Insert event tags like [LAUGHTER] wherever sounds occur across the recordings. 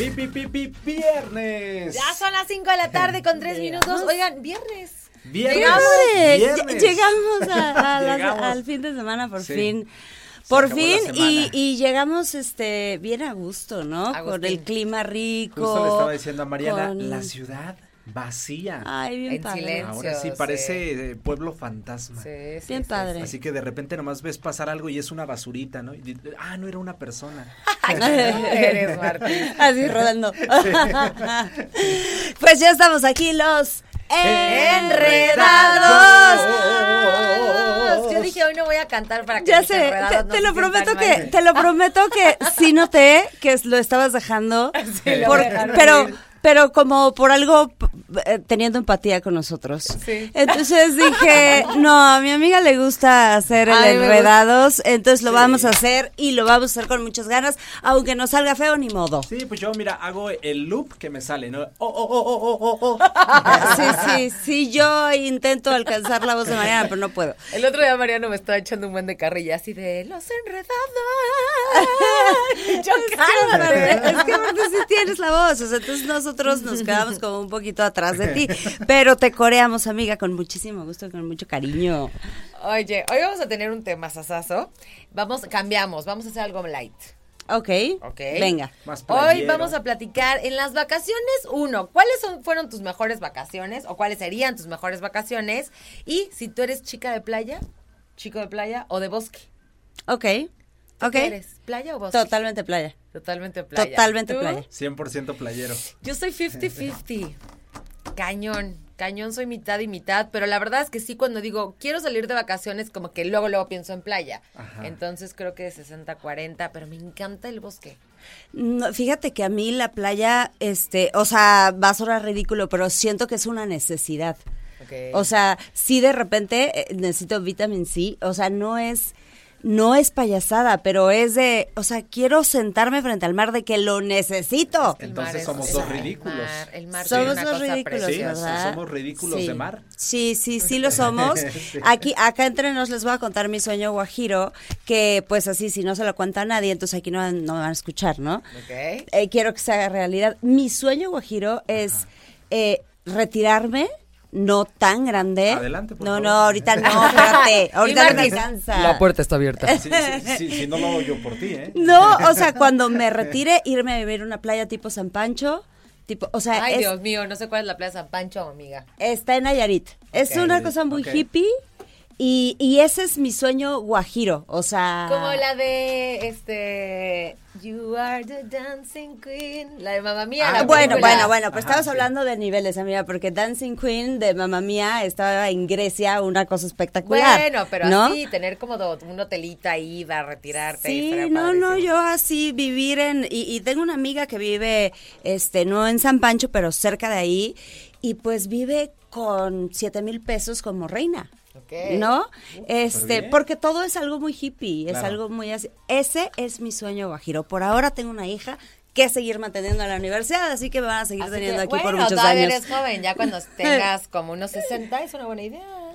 ¡Pi, pi, pi, pi, viernes! Ya son las 5 de la tarde con 3 minutos. Oigan, viernes. ¡Viernes! Llegamos. ¡Viernes! Llegamos, a- a las- Llegamos. al fin de semana por Sí. fin. Por fin y, llegamos este bien a gusto, ¿no? Con el clima rico. Justo le estaba diciendo a Mariana, con- la ciudad vacía. Ay, bien En padre. silencio. Ahora sí parece pueblo fantasma. Sí, sí, Bien sí, padre. Así que de repente nomás ves pasar algo y es una basurita, ¿no? Y ah, no era una persona. [LAUGHS] [LAUGHS] Eres, Martín. Así rodando. [LAUGHS] pues ya estamos aquí los enredados. Yo dije, hoy no voy a cantar para que Ya sé, te, no lo prometo mal. que, te lo prometo que sí noté que lo estabas dejando, Sí, lo por- dejaron pero, ir. Pero como por algo eh, teniendo empatía con nosotros. Sí. Entonces dije, no, a mi amiga le gusta hacer el enredados, entonces lo vamos a hacer y lo vamos a hacer con muchas ganas, aunque nos salga feo ni modo. Sí, pues yo, mira, hago el loop que me sale, ¿no? Oh, oh, oh, oh, oh, oh, oh. [LAUGHS] Sí, sí, sí, yo intento alcanzar la voz de Mariana, pero no puedo. El otro día Mariano me estaba echando un buen de carrilla así de los enredados. [LAUGHS] Yo. Es que aparte sí tienes la voz, o sea, entonces nosotros nos [LAUGHS] quedamos como un poquito atrás de ti, pero te coreamos, amiga, con muchísimo gusto, y con mucho cariño. Oye, hoy vamos a tener un tema sasazo. Vamos, cambiamos, vamos a hacer algo light. Ok, Ok. venga. Más Hoy vamos a platicar en las vacaciones, uno, ¿cuáles son, fueron tus mejores vacaciones o cuáles serían tus mejores vacaciones? Y si tú eres chica de playa, chico de playa o de bosque. Ok, ¿Tú ok. qué eres? ¿Playa o bosque? Totalmente playa. Totalmente playa. Totalmente ¿Tú? playa. 100% playero. Yo soy 50-50. Cañón, cañón soy mitad y mitad, pero la verdad es que sí cuando digo quiero salir de vacaciones como que luego luego pienso en playa. Ajá. Entonces creo que de 60-40, pero me encanta el bosque. No, fíjate que a mí la playa, este, o sea, va a sonar ridículo, pero siento que es una necesidad. O sea, sí de repente eh, necesito vitamin C, o sea, no es no es payasada, pero es de, o sea, quiero sentarme frente al mar de que lo necesito. Entonces es- somos dos ridículos. El mar, el mar Somos una cosa ridículos, Sí, preciosa. ¿verdad? somos ridículos Sí. de mar. Sí, sí, sí lo somos. [LAUGHS] Aquí, acá entre nos les voy a contar mi sueño guajiro, que pues así, si no se lo cuenta a nadie, entonces aquí no, no me van a escuchar, ¿no? Ok. Eh, quiero que se haga realidad. Mi sueño guajiro es eh, retirarme, no tan grande. Adelante, por No, favor. no, ahorita no, espérate. [LAUGHS] Ahorita no me Martis, alcanza. está abierta. [LAUGHS] Sí, sí, sí, sí, no lo hago yo por ti, ¿eh? No, o sea, cuando me retire, irme a vivir a una playa tipo San Pancho, tipo, o sea, Ay, es- Dios mío, no sé cuál es la playa San Pancho, amiga. está en Nayarit. Es una cosa muy hippie y, y ese es mi sueño guajiro, o sea... Como la de este You are the dancing queen, la de Mamma Mía. Ah, la Bueno, película. bueno, bueno, pues Ajá, estamos sí. hablando de niveles, amiga, porque Dancing Queen de Mamma Mía estaba en Grecia, una cosa espectacular. Bueno, pero ¿no? así, tener como do- un hotelito ahí para retirarte. y Sí, fuera no, no, yo así vivir en y, y tengo una amiga que vive, este, no en San Pancho, pero cerca de ahí y pues vive con siete mil pesos como reina. ¿No? Este, porque todo es algo muy hippie, es algo muy así. Ese es mi sueño guajiro. Por ahora tengo una hija que seguir manteniendo en la universidad, así que me van a seguir Así teniendo que, aquí por bueno, muchos todavía años. eres joven, ya cuando [LAUGHS] tengas como unos 60 es una buena idea.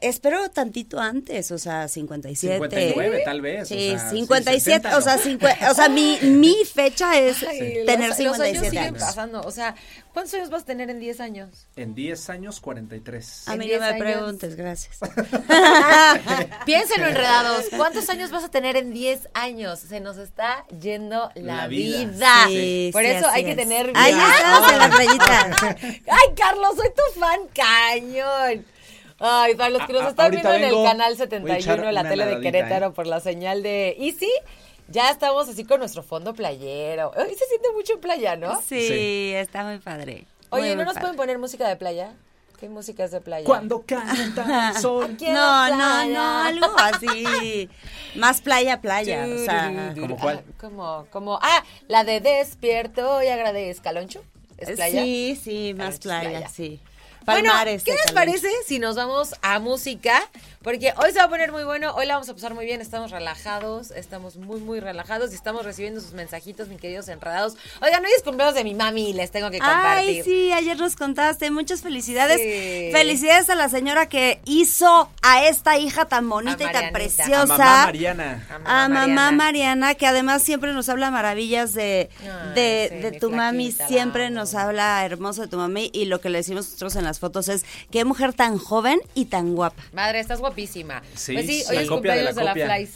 Espero tantito antes, o sea, 57. 59 tal vez. Sí, o sea, 57, 60 o sea, o sea, mi, mi fecha es Ay, tener los, los años 57 siguen años. pasando. O sea, ¿cuántos años vas a tener en 10 años? En 10 años, 43. A mí no 10 me años. preguntes, gracias. [LAUGHS] [LAUGHS] Piénsenlo, enredados. ¿Cuántos años vas a tener en 10 años? Se nos está yendo la, La vida. vida. Sí, Por sí, eso hay que es. tener. Ahí estamos en la playita. [LAUGHS] Ay, Carlos, soy tu fan cañón. Ay, para los que nos están viendo en el canal Voy a 71, echar la tele de Querétaro, ¿eh? por la señal de Easy, ya estamos así con nuestro fondo playero. Hoy se siente mucho en playa, ¿no? Sí, Sí. está muy padre. Oye, Muy, ¿no muy nos padre. pueden poner música de playa? ¿Qué música es de playa? Cuando canta el [LAUGHS] sol. No, no, playa. no, algo así. Más playa, playa. O sea, ¿Cómo cuál? Ah, como, como, ah, la de despierto y agradezco. ¿Caloncho? ¿Es playa? Sí, sí, más Caloncho es playa, sí. Palmares bueno, ¿qué les parece si nos vamos a música? Porque hoy se va a poner muy bueno, hoy la vamos a pasar muy bien, estamos relajados, estamos muy, muy relajados y estamos recibiendo sus mensajitos, mis queridos enredados. Oigan, hoy es cumpleaños de mi mami les tengo que compartir. Ay, sí, ayer nos contaste. Muchas felicidades. Sí. Felicidades a la señora que hizo a esta hija tan bonita y tan preciosa. A mamá Mariana. A mamá Mariana. Mariana, que además siempre nos habla maravillas de, Ay, de, sí, de mi tu mami, siempre nos habla hermoso de tu mami y lo que le decimos nosotros en las fotos es qué mujer tan joven y tan guapa. Madre, estás guapísima. Sí, pues sí, hoy es copia de la cumpleaños de la. Flies.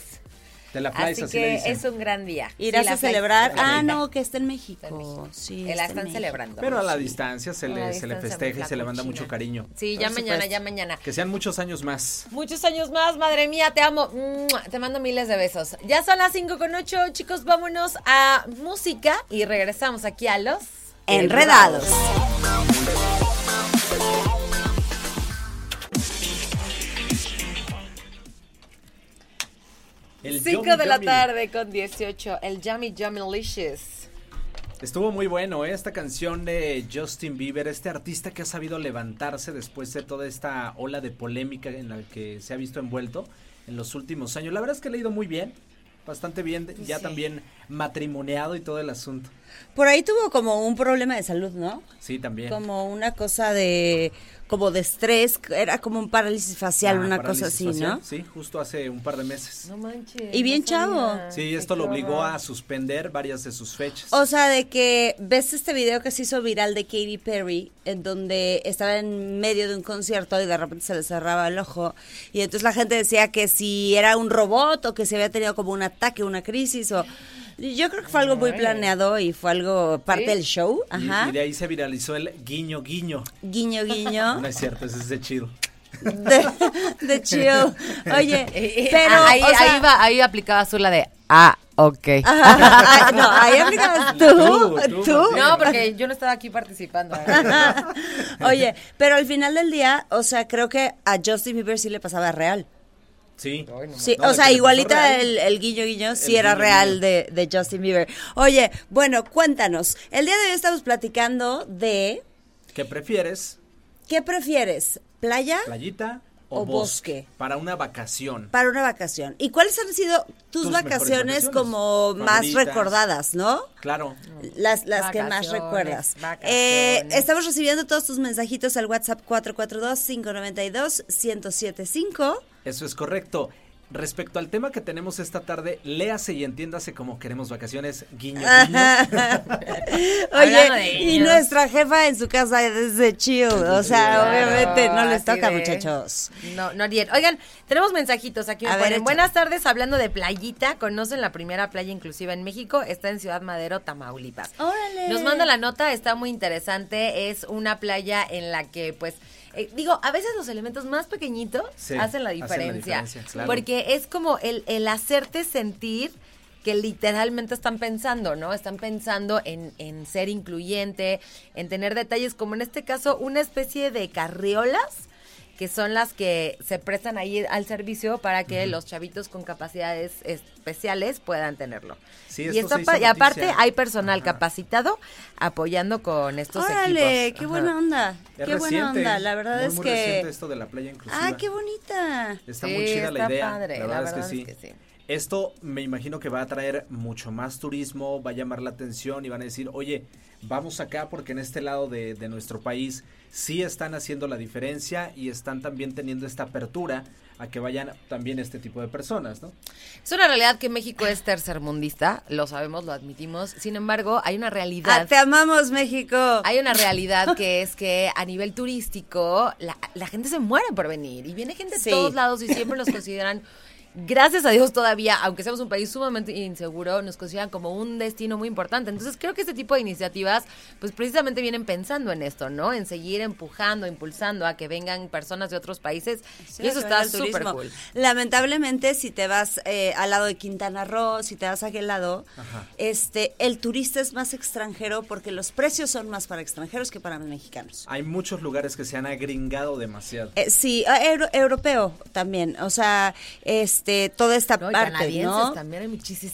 De la Flies, Así así, le que dicen. es un gran día. Irás Sí, a celebrar. Ah, no, que está en Está en México. México. Sí, Que la están México. celebrando. Pero a la Sí. distancia se le, se le festeja y se le manda mucho cariño. Sí, ya mañana, ya mañana. Que sean muchos años más. Muchos años más, madre mía, te amo. Te mando miles de besos. Ya son las 5 con 8, chicos, vámonos a música y regresamos aquí a los Enredados. El 5 Yummy de la Yummy. tarde con 18, el Yummy Yummy Licious. Estuvo muy bueno ¿eh? esta canción de Justin Bieber, este artista que ha sabido levantarse después de toda esta ola de polémica en la que se ha visto envuelto en los últimos años. La verdad es que le ha ido muy bien, bastante bien, ya Sí. también matrimoniado y todo el asunto. Por ahí tuvo como un problema de salud, ¿no? Sí, también. Como una cosa de como de estrés, era como un parálisis facial, Ah, una parálisis cosa así, facial, ¿no? Sí, justo hace un par de meses. No manches. Y bien no chavo. Sí, esto lo obligó a suspender varias de sus fechas. O sea, de que ves este video que se hizo viral de Katy Perry, en donde estaba en medio de un concierto y de repente se le cerraba el ojo. Y entonces la gente decía que si era un robot o que se había tenido como un ataque, una crisis o... Yo creo que fue algo muy planeado y fue algo parte ¿Sí? del show. Y- Ajá. Y, de ahí se viralizó el guiño guiño. Guiño, guiño. [LAUGHS] No es cierto, ese es de chido. de, de chill. Oye, [LAUGHS] Eh, eh, pero... ahí, o sea- ahí, va- ahí aplicaba Zula de, ah, ok. [LAUGHS] Ajá, no, ahí aplicabas tú, Tú, tú, tú. Marcela. No, porque yo no estaba aquí participando. Oye, pero al final del día, o sea, creo que a Justin Bieber sí le pasaba real. Sí. Sí, No, o sea, igualita el, el guiño guiño sí El era guiño real guiño. de, de Justin Bieber. Oye, bueno, cuéntanos. El día de hoy estamos platicando de ¿Qué prefieres? ¿qué prefieres? ¿Playa? ¿Playita o, O bosque? bosque. Para una vacación. Para una vacación. ¿Y cuáles han sido tus, vacaciones, vacaciones, como más recordadas, no? Claro. Las, las que más recuerdas. Eh, estamos recibiendo todos tus mensajitos al WhatsApp 442-592-1075. Eso es correcto. Respecto al tema que tenemos esta tarde, léase y entiéndase como queremos vacaciones, guiño, guiño. [LAUGHS] Oye, [LAUGHS] y nuestra jefa en su casa es de chill. O sea, Claro, obviamente no les toca, de- muchachos. No, no bien. Oigan, tenemos mensajitos aquí. A ver. Buenas tardes, hablando de playita. ¿Conocen la primera playa inclusiva en México? Está en Ciudad Madero, Tamaulipas. Órale. Nos manda la nota, está muy interesante. Es una playa en la que, pues, eh, digo, a veces los elementos más pequeñitos Sí, hacen la hacen la diferencia. diferencia, claro. Porque es como el, el hacerte sentir que literalmente están pensando, ¿no? Están pensando en, en ser incluyente, en tener detalles, como en este caso, una especie de carriolas que son las que se prestan ahí al servicio para que los chavitos con capacidades especiales puedan tenerlo. Sí, y, esto y aparte noticia. hay personal Ajá. capacitado apoyando con estos Órale, equipos. qué Ajá. buena onda. Es qué buena reciente, onda. La verdad muy, es muy que. reciente esto de la playa inclusiva. Ah, qué bonita. Está Sí, muy chida la está idea. padre, la la verdad, verdad es, es que, que sí. sí. Esto me imagino que va a traer mucho más turismo, va a llamar la atención y van a decir, oye, vamos acá porque en este lado de, de nuestro país sí están haciendo la diferencia y están también teniendo esta apertura a que vayan también este tipo de personas, ¿no? Es una realidad que México es tercermundista, lo sabemos, lo admitimos. Sin embargo, hay una Ah, realidad. te amamos, México. Hay una realidad que es que a nivel turístico la, la gente se muere por venir y viene gente Sí. de todos lados y siempre nos consideran, gracias a Dios todavía, aunque seamos un país sumamente inseguro, nos consideran como un destino muy importante. Entonces creo que este tipo de iniciativas pues precisamente vienen pensando en esto, ¿no? En seguir empujando, impulsando a que vengan personas de otros países Sí, y eso está súper cool. Lamentablemente, si te vas eh, al lado de Quintana Roo, si te vas a aquel lado, Ajá. este, el turista es más extranjero porque los precios son más para extranjeros que para mexicanos. Hay muchos lugares que se han agringado demasiado. Eh, sí, euro- europeo también. O sea, este este, toda esta No, parte, ¿no? también hay muchísimo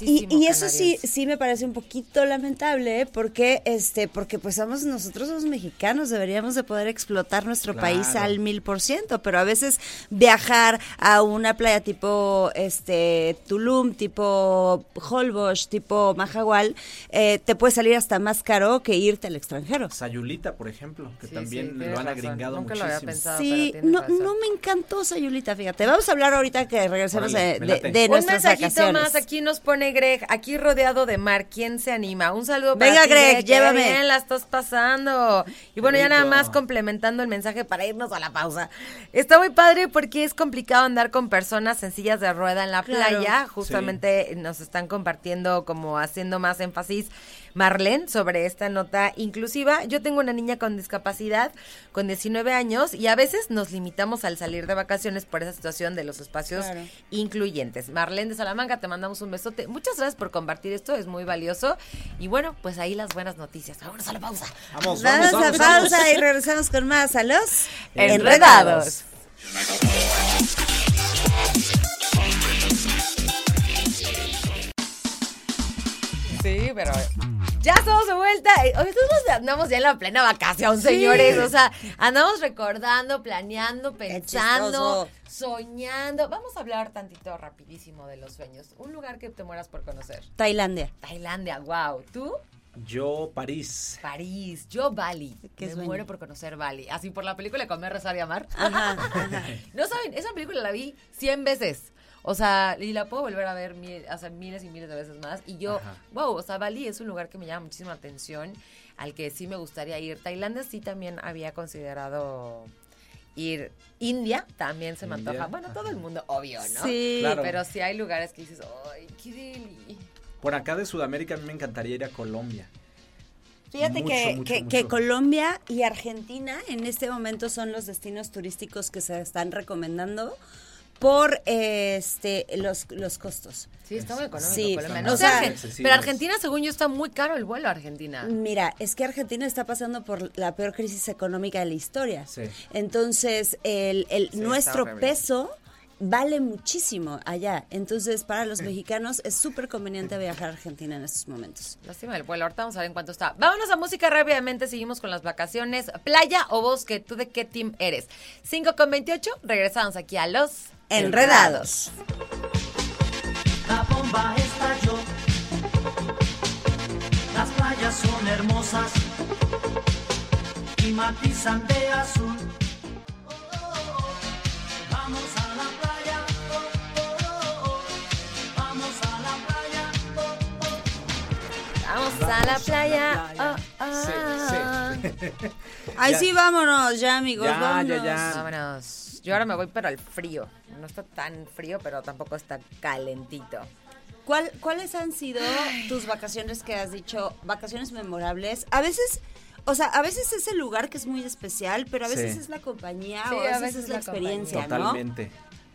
Y, y eso sí, sí me parece un poquito lamentable, ¿eh? porque, este, porque pues somos nosotros los mexicanos, deberíamos de poder explotar nuestro Claro. país al mil por ciento, pero a veces viajar a una playa tipo, este, Tulum, tipo Holbox, tipo Mahahual, eh, te puede salir hasta más caro que irte al extranjero. Sayulita, por ejemplo, que Sí, también sí, lo han razón. agringado Nunca lo muchísimo. había pensado. Sí, no, razón. no me encantó Sayulita, fíjate. Vamos a hablar ahorita que regresemos Órale, de, de- de Un mensajito vacaciones. más, aquí nos pone Greg, aquí rodeado de mar, ¿quién se anima? Un saludo para Venga, ti, Greg, llévame. bien la estás pasando. Y bueno, ya nada más complementando el mensaje para irnos a la pausa. Está muy padre porque es complicado andar con personas en sillas de rueda en la Claro. playa. Justamente nos están compartiendo como haciendo más énfasis Marlene sobre esta nota inclusiva. Yo tengo una niña con discapacidad con 19 años y a veces nos limitamos al salir de vacaciones por esa situación de los espacios Claro. incluyentes. Marlene de Salamanca, te mandamos un besote. Muchas gracias por compartir esto, es muy valioso. Y bueno, pues ahí las buenas noticias. Vámonos a la pausa. Vamos, Vamos, vamos, vamos, a pausa vamos. y regresamos con más a los Enredados. Sí, pero ya estamos de vuelta. Eh, nosotros andamos ya en la plena vacación, señores. O sea, andamos recordando, planeando, pensando, soñando. Vamos a hablar tantito rapidísimo de los sueños. Un lugar que te mueras por conocer. Tailandia. Tailandia, wow. ¿Tú? Yo, París. París, yo Bali. Qué Me sueño. muero por conocer Bali. Así por la película Comer, Rezar y Amar. Ajá, ajá. [LAUGHS] No saben, esa película la vi 100 veces. O sea, y la puedo volver a ver mil, o sea, miles y miles de veces más. Y yo, Ajá. wow, o sea, Bali es un lugar que me llama muchísima atención, al que sí me gustaría ir. Tailandia sí también había considerado ir. India también se me India, antoja. Bueno, todo el mundo, obvio, ¿no? Sí. Claro. Pero sí hay lugares que dices, ¡ay, qué deli! Por acá de Sudamérica a mí me encantaría ir a Colombia. Fíjate Mucho, que, mucho, que- mucho. que Colombia y Argentina en este momento son los destinos turísticos que se están recomendando por este los, los costos. Sí, está muy económico Sí, Colombia. No Argen- accesibles. pero Argentina, según yo, está muy caro el vuelo a Argentina. Mira, es que Argentina está pasando por la peor crisis económica de la historia. Sí. Entonces, el, el- Sí, nuestro horrible. Vale muchísimo allá. Entonces, para los mexicanos es súper conveniente viajar a Argentina en estos momentos. Lástima el vuelo, ahorita vamos a ver en cuánto está. Vámonos a música rápidamente, seguimos con las vacaciones. Playa o bosque, ¿tú de qué team eres? 5 con 28, regresamos aquí a los Enredados. La bomba estalló. Las playas son hermosas y matizan de azul. A la playa. Oh, oh. Sí, [LAUGHS] sí. Vámonos ya, amigos. Ya, vámonos. ya. Vámonos. Yo ahora me voy, pero al frío. No está tan frío, pero tampoco está calentito. ¿Cuál- ¿Cuáles han sido tus vacaciones que has dicho, vacaciones memorables? A veces, o sea, a veces es el lugar que es muy especial, pero a veces Sí. es la compañía Sí, o a a veces, es la la experiencia, ¿no? Totalmente.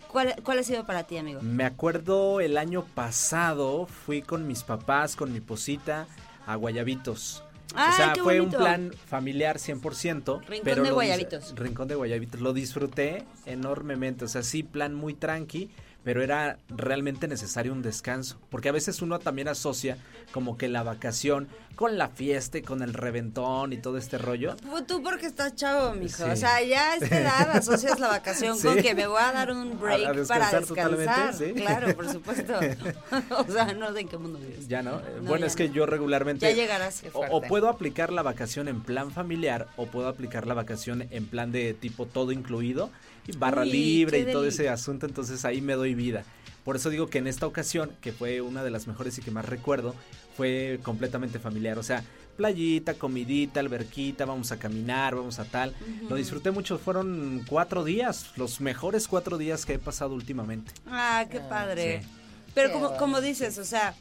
¿Cuál, ¿Cuál ha sido para ti, amigo? Me acuerdo el año pasado fui con mis papás, con mi posita, a Guayabitos. Ay, o sea, qué fue un plan familiar 100%. Rincón pero de Guayabitos. Rincón de Guayabitos. Lo disfruté enormemente. O sea, sí, plan muy tranqui, pero era realmente necesario un descanso. Porque a veces uno también asocia como que la vacación con la fiesta y con el reventón y todo este rollo. Pues Tú porque estás chavo, mijo. Sí. O sea, ya a esta edad [LAUGHS] asocias la vacación con que me voy a dar un break A- a para descansar descansar. sí. Claro, por supuesto. [LAUGHS] [LAUGHS] o sea, no sé en qué mundo vives. Ya no. No, bueno, ya es que no. yo regularmente. Ya llegarás. Qué O, puedo aplicar la vacación en plan familiar o puedo aplicar la vacación en plan de tipo todo incluido barra Uy, libre y todo ese asunto, entonces ahí me doy vida. Por eso digo que en esta ocasión, que fue una de las mejores y que más recuerdo, fue completamente familiar, o sea, playita, comidita, alberquita, vamos a caminar, vamos a tal. Lo disfruté mucho, fueron cuatro días, los mejores cuatro días que he pasado últimamente. Ah, qué padre. sí. Pero Qué como, como dices, o sea,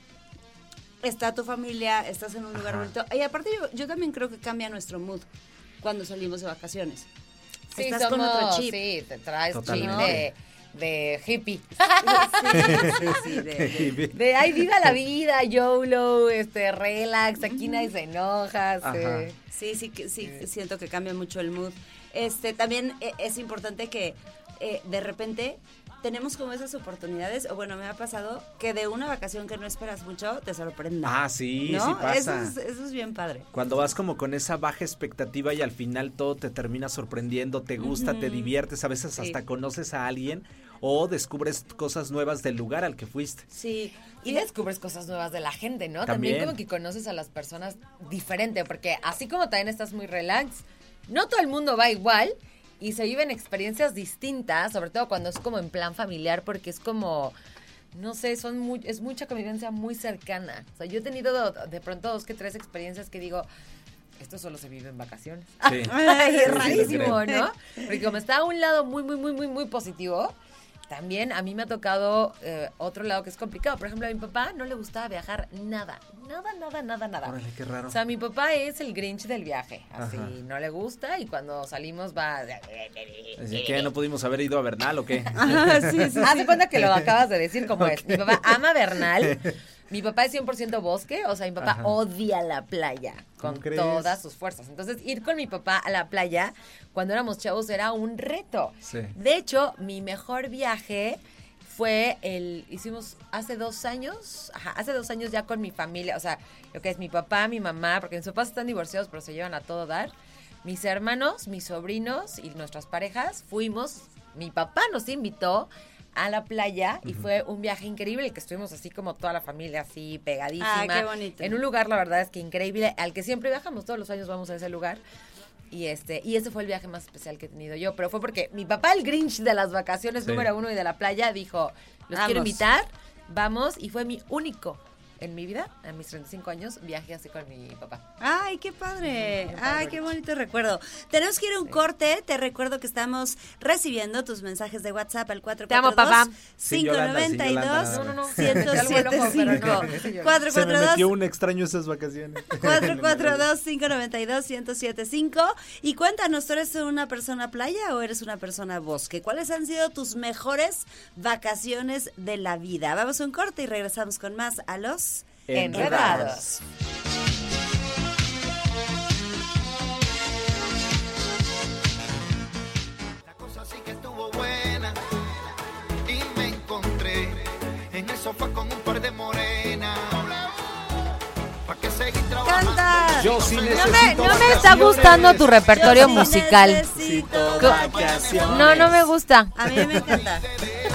está tu familia, estás en un lugar Ajá. bonito. Y aparte yo, yo también creo que cambia nuestro mood cuando salimos de vacaciones. Sí, estás con somos- otro chip. Sí, te traes chip de, de hippie. Sí, sí, sí, de- de- [LAUGHS] De ay, viva la vida, YOLO, este, relax, aquí nadie se enoja. sí. Ajá. Sí, sí, que- sí, siento que cambia mucho el mood. Este, también eh, es importante que eh, de repente tenemos como esas oportunidades, o bueno, me ha pasado que de una vacación que no esperas mucho, te sorprenda. Ah, sí, ¿no? sí pasa. Eso es, eso es bien padre. Cuando vas como con esa baja expectativa y al final todo te termina sorprendiendo, te gusta, te diviertes, a veces Sí. hasta conoces a alguien o descubres cosas nuevas del lugar al que fuiste. Sí. Y descubres cosas nuevas de la gente, ¿no? También. También, como que conoces a las personas diferente, porque así como también estás muy relax, no todo el mundo va igual y se viven experiencias distintas, sobre todo cuando es como en plan familiar, porque es como, no sé, son muy, es mucha convivencia muy cercana. O sea, yo he tenido de pronto dos que tres experiencias que digo, esto solo se vive en vacaciones. Sí. [LAUGHS] Ay, es sí, rarísimo. ¿no? Porque como está a un lado muy, muy, muy, muy, muy positivo, también a mí me ha tocado eh, otro lado que es complicado. Por ejemplo, a mi papá no le gustaba viajar nada, nada, nada, nada, nada. Órale, qué raro. O sea, mi papá es el Grinch del viaje. Así, Ajá. no le gusta y cuando salimos va... Así que no pudimos haber ido a Bernal o qué. [LAUGHS] Ajá, sí, sí, Haz sí. de cuenta que lo [LAUGHS] acabas de decir como es. Mi papá ama Bernal. [LAUGHS] Mi papá es 100% bosque, o sea, mi papá Ajá. odia la playa con todas sus fuerzas. Entonces, ir con mi papá a la playa cuando éramos chavos era un reto. Sí. De hecho, mi mejor viaje fue el, hicimos hace dos años, ajá, hace dos años ya con mi familia, o sea, lo que es mi papá, mi mamá, porque mis papás están divorciados, pero se llevan a todo dar. Mis hermanos, mis sobrinos y nuestras parejas fuimos, mi papá nos invitó a la playa y fue un viaje increíble que estuvimos así como toda la familia así pegadísima. Ah, qué bonito. En un lugar, la verdad es que increíble, al que siempre viajamos, todos los años vamos a ese lugar. Y este, y ese fue el viaje más especial que he tenido yo, pero fue porque mi papá, el Grinch de las vacaciones Sí. número uno y de la playa, dijo, los Vamos. quiero invitar, vamos, y fue mi único en mi vida, a mis 35 años, viaje así con mi papá. Ay, qué padre. Ay, qué bonito recuerdo. Tenemos que ir a un corte. Te recuerdo que estamos recibiendo tus mensajes de WhatsApp al 442 Te amo, papá. Sí, Yolanda, sí, 592 Yolanda. No, no, no. 1075 Algo enojo, pero no. Se me 442 metió un extraño esas vacaciones. [LAUGHS] 442-592-1075 y cuéntanos, ¿tú eres una persona playa o eres una persona bosque? ¿Cuáles han sido tus mejores vacaciones de la vida? Vamos a un corte y regresamos con más a los Enredados. La cosa sí que estuvo buena y me encontré en el sofá con un par de morenas. ¿Pa' qué seguir trabajando? ¡Canta! Yo sí No me, no me está gustando tu repertorio sí musical. No, no me gusta. A mí me encanta.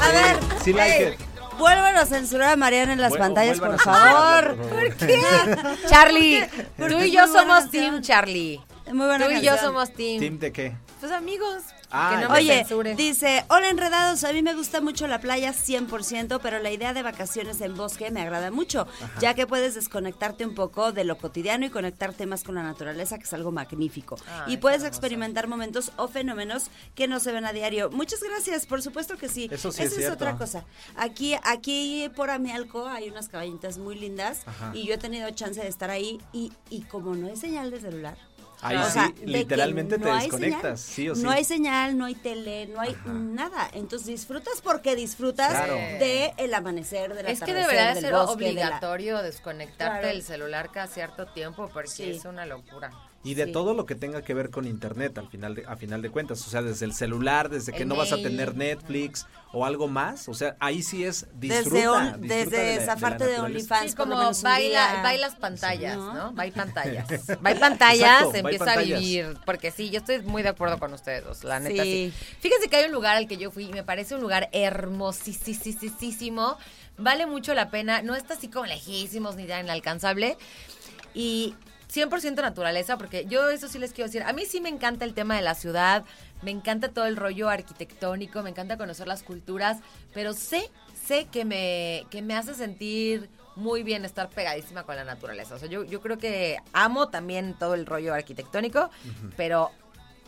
A ver, Sí, like ey, it. Vuelvan a censurar a Mariana en las Vuel- pantallas, por favor. por favor. [LAUGHS] Charlie, tú y yo somos canción. team Charlie. Muy buena Tú y yo somos team. ¿Team de qué? Tus amigos. Ah, que no me Oye, dice, hola enredados, a mí me gusta mucho la playa 100%, pero la idea de vacaciones en bosque me agrada mucho, ya que puedes desconectarte un poco de lo cotidiano y conectarte más con la naturaleza, que es algo magnífico. Y puedes experimentar momentos o fenómenos que no se ven a diario. Muchas gracias, por supuesto que sí. Eso sí Esa es otra cosa. Aquí, aquí por Amialco hay unas cabañitas muy lindas Ajá. y yo he tenido chance de estar ahí y, y como no hay señal de celular, Ahí o sí, sea, de que literalmente te no hay desconectas, señal. sí o sí. No hay señal, no hay tele, no hay nada. Entonces disfrutas porque disfrutas Claro. de el amanecer, del Es que debería del ser bosque, de la- obligatorio desconectarte Claro. del celular cada cierto tiempo porque Sí. es una locura. Y de Sí. todo lo que tenga que ver con internet al final de, a final de cuentas, o sea, desde el celular, desde que El no vas a tener Netflix o algo más, o sea, ahí sí es disfruta, Desde, on- disfruta desde de la- esa de la parte de, naturaleza. OnlyFans, Sí, como baila, bailas pantallas, ¿no? ¿no? Bye pantallas. [LAUGHS] Bye pantallas, Exacto, empieza pantallas. a vivir. Porque sí, yo estoy muy de acuerdo con ustedes dos, la neta sí. Sí. Fíjense que hay un lugar al que yo fui y me parece un lugar hermosísimo. Vale mucho la pena. No está así como lejísimos ni tan inalcanzable. Y 100% naturaleza, porque yo eso sí les quiero decir. A mí sí me encanta el tema de la ciudad, me encanta todo el rollo arquitectónico, me encanta conocer las culturas, pero sé, sé que me, que me hace sentir muy bien estar pegadísima con la naturaleza. O sea, yo, yo creo que amo también todo el rollo arquitectónico, pero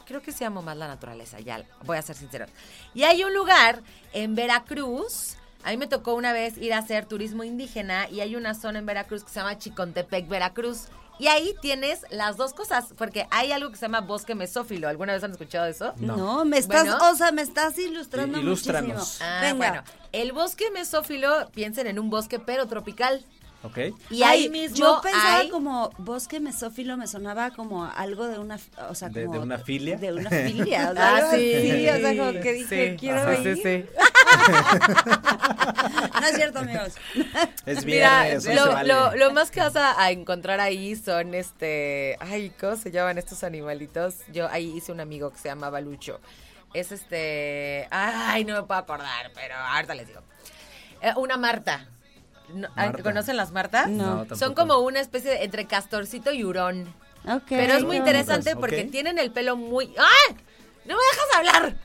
creo que sí amo más la naturaleza, ya voy a ser sincero. Y hay un lugar en Veracruz. A mí me tocó una vez ir a hacer turismo indígena y hay una zona en Veracruz que se llama Chicontepec, Veracruz. Y ahí tienes las dos cosas, porque hay algo que se llama bosque mesófilo. ¿Alguna vez han escuchado eso? No. No, me estás, Bueno. o sea, me estás ilustrando muchísimo. Ah, Venga. bueno. El bosque mesófilo, piensen en un bosque pero tropical. ¿Ok? Y Ay, ahí mismo yo pensaba hay- como bosque mesófilo me sonaba como algo de una o sea ¿De- como de una filia? de una filia o [LAUGHS] sea, Ah, sí. así, o sea como que dije Sí. quiero Ajá, ir sí, sí. No es cierto, amigos. Es Mira, viernes, lo, se vale. lo- lo más que vas a, a encontrar ahí son este. Ay, ¿cómo se llaman estos animalitos? Yo ahí hice un amigo que se llamaba Lucho. Es este. Ay, no me puedo acordar, pero ahorita les digo. Eh, una Marta. No, Marta. ¿Conocen las Martas? No, Son tampoco. como una especie de entre castorcito y hurón. Ok. Pero es muy interesante porque tienen el pelo muy. ¡Ah! ¡No me dejas hablar!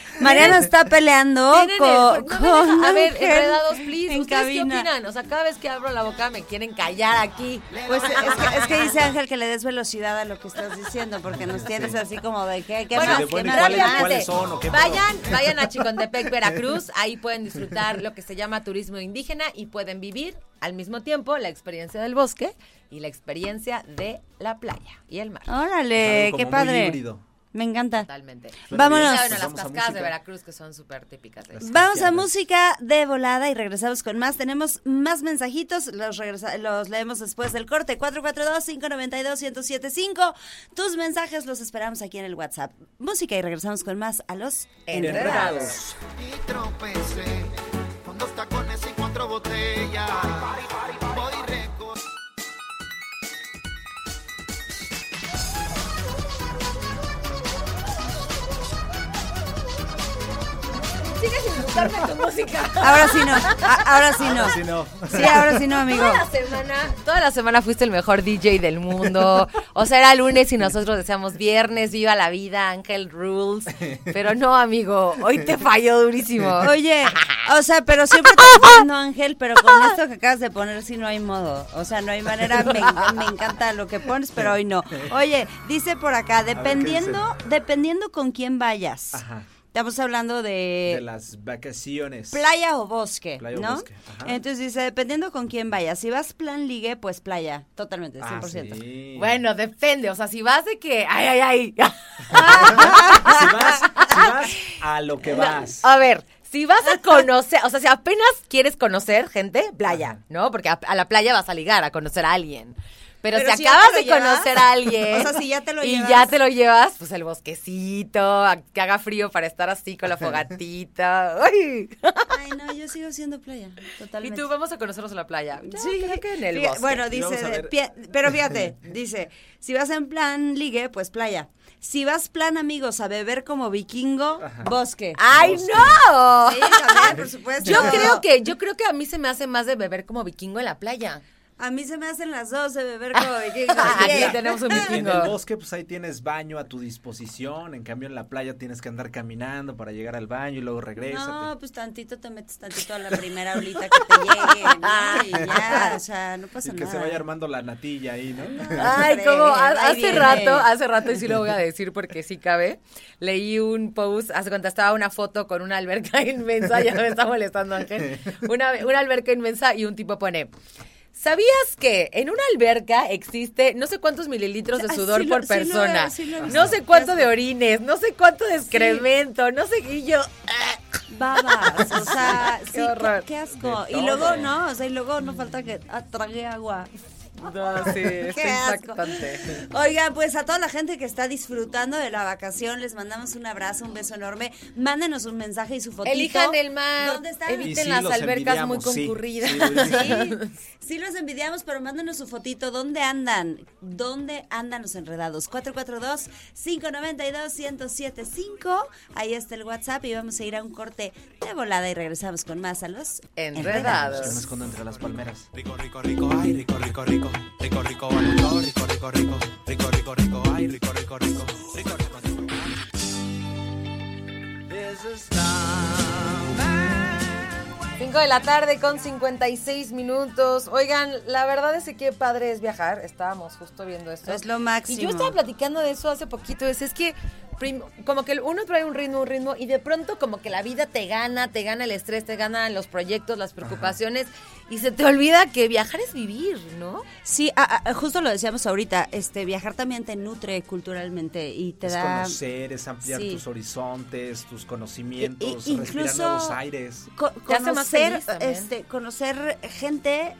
[LAUGHS] Mariana está peleando con, a ver, enredados, please. en ¿Ustedes qué cabina. opinan? O sea, cada vez que abro la boca me quieren callar aquí. Pues es que, es que dice Ángel que le des velocidad a lo que estás diciendo, porque nos tienes así como de qué, qué Bueno, más, qué bueno, ¿y más, cuáles- qué más? cuáles son o qué vayan, vayan a Chicontepec, Veracruz. Ahí pueden disfrutar lo que se llama turismo indígena y pueden vivir al mismo tiempo la experiencia del bosque y la experiencia de la playa y el mar. Órale, qué padre. híbrido. Me encanta. Totalmente. Vámonos. A las Vamos a cascadas de música. Veracruz que son súper típicas. de. Vamos a música de volada y regresamos con más. Tenemos más mensajitos, los, regresa- los leemos después del corte. 442-592-1075. Tus mensajes los esperamos aquí en el WhatsApp. Música y regresamos con más a los Enredados. y tropecé con dos tacones y cuatro botellas. Gustarme tu música. Ahora sí no, a- ahora sí no. Si no. Sí, ahora sí no, amigo. Toda la semana, toda la semana fuiste el mejor DJ del mundo. O sea, era lunes y nosotros decíamos viernes, viva la vida, Ángel Rules. Pero no, amigo, hoy te falló durísimo. Oye, o sea, pero siempre te entiendo, Ángel, pero con [LAUGHS] esto que acabas de poner sí no hay modo. O sea, no hay manera. Me, me encanta lo que pones, pero hoy no. Oye, dice por acá, ¿qué dependiendo, dependiendo con quién vayas. Ajá. Estamos hablando de, De las vacaciones. playa o bosque, Playa o ¿no? bosque, ajá. Entonces dice, dependiendo con quién vayas. Si vas plan ligue, pues playa, totalmente, 100%. Ah, sí. Bueno, depende. O sea, si vas de que. Ay, ay, ay. [LAUGHS] si vas, si vas a lo que vas. A ver, si vas a conocer, o sea, si apenas quieres conocer gente, playa, ¿no? Porque a, a la playa vas a ligar, a conocer a alguien. Pero, Pero si acabas de llevas, conocer a alguien [LAUGHS] o sea, si ya te lo y llevas. ya te lo llevas, pues el bosquecito, a- que haga frío para estar así con la fogatita. [LAUGHS] Ay. Ay, no, yo sigo siendo playa, Y totalmente. tú vamos a conocernos a la playa. Ya, Sí, creo que en el bosque. Bueno, Y dice, pero fíjate, dice, si vas en plan ligue, pues playa. Si vas plan amigos a beber como vikingo, bosque. ¡Ay, Bosque. no! Sí, también, por [LAUGHS] supuesto. Yo creo que, yo creo que a mí se me hace más de beber como vikingo en la playa. A mí se me hacen las dos de beber [LAUGHS] como vikingo. Aquí tenemos un [LAUGHS] En vikingo. el bosque, pues ahí tienes baño a tu disposición. En cambio, en la playa tienes que andar caminando para llegar al baño y luego regresas. No, pues tantito te metes tantito a la primera olita que te llegue, ¿no? [LAUGHS] Y ya, o sea, no pasa y que nada. se vaya armando la natilla ahí, ¿no? Ay, Hombre, como hace viene. rato, hace rato, y sí lo voy a decir porque sí cabe, leí un post, hace cuenta estaba una foto con una alberca inmensa, ya me está molestando Ángel, una, una alberca inmensa y un tipo pone... ¿Sabías que en una alberca existe no sé cuántos mililitros de Ah, sudor sí lo- por sí lo he- persona? sí lo he no sé cuánto de orines, no sé cuánto de excremento, no sé, y yo... Babas, o sea, [LAUGHS] sí, Qué horror. qué, qué asco. Y luego, no, o sea, y luego no falta que ah, trague agua. No, sí, es Qué asco. impactante. Oigan, pues a toda la gente que está disfrutando de la vacación, les mandamos un abrazo, un beso enorme. Mándenos un mensaje y su fotito. Elijan el mar, ¿Dónde están? eviten sí, las albercas muy concurridas. sí, durísimo. Sí, sí los envidiamos, pero mándenos su fotito. ¿Dónde andan? ¿Dónde andan los enredados? 442-592-1075. Ahí está el WhatsApp y vamos a ir a un corte de volada y regresamos con más a los Enredados. Me escondo entre las palmeras. Rico, rico, rico, ay, rico, rico, rico. Rico, rico, vamos, rico, rico, rico. Rico, rico, rico, ay, rico, rico, rico. Rico, rico, rico. 5 de la tarde con 56 minutos. Oigan, la verdad es que qué padre es viajar. Estábamos justo viendo esto. Es lo máximo. Y yo estaba platicando de eso hace poquito. Es, es que como que uno trae un ritmo, un ritmo, y de pronto como que la vida te gana, te gana el estrés, te ganan los proyectos, las preocupaciones, y se te olvida que viajar es vivir, ¿no? Sí, a- a- justo lo decíamos ahorita, este viajar también te nutre culturalmente y te es da conocer, es ampliar sí. tus horizontes, tus conocimientos, I- i- respirar incluso- nuevos aires. co- Te hace más conocer este conocer gente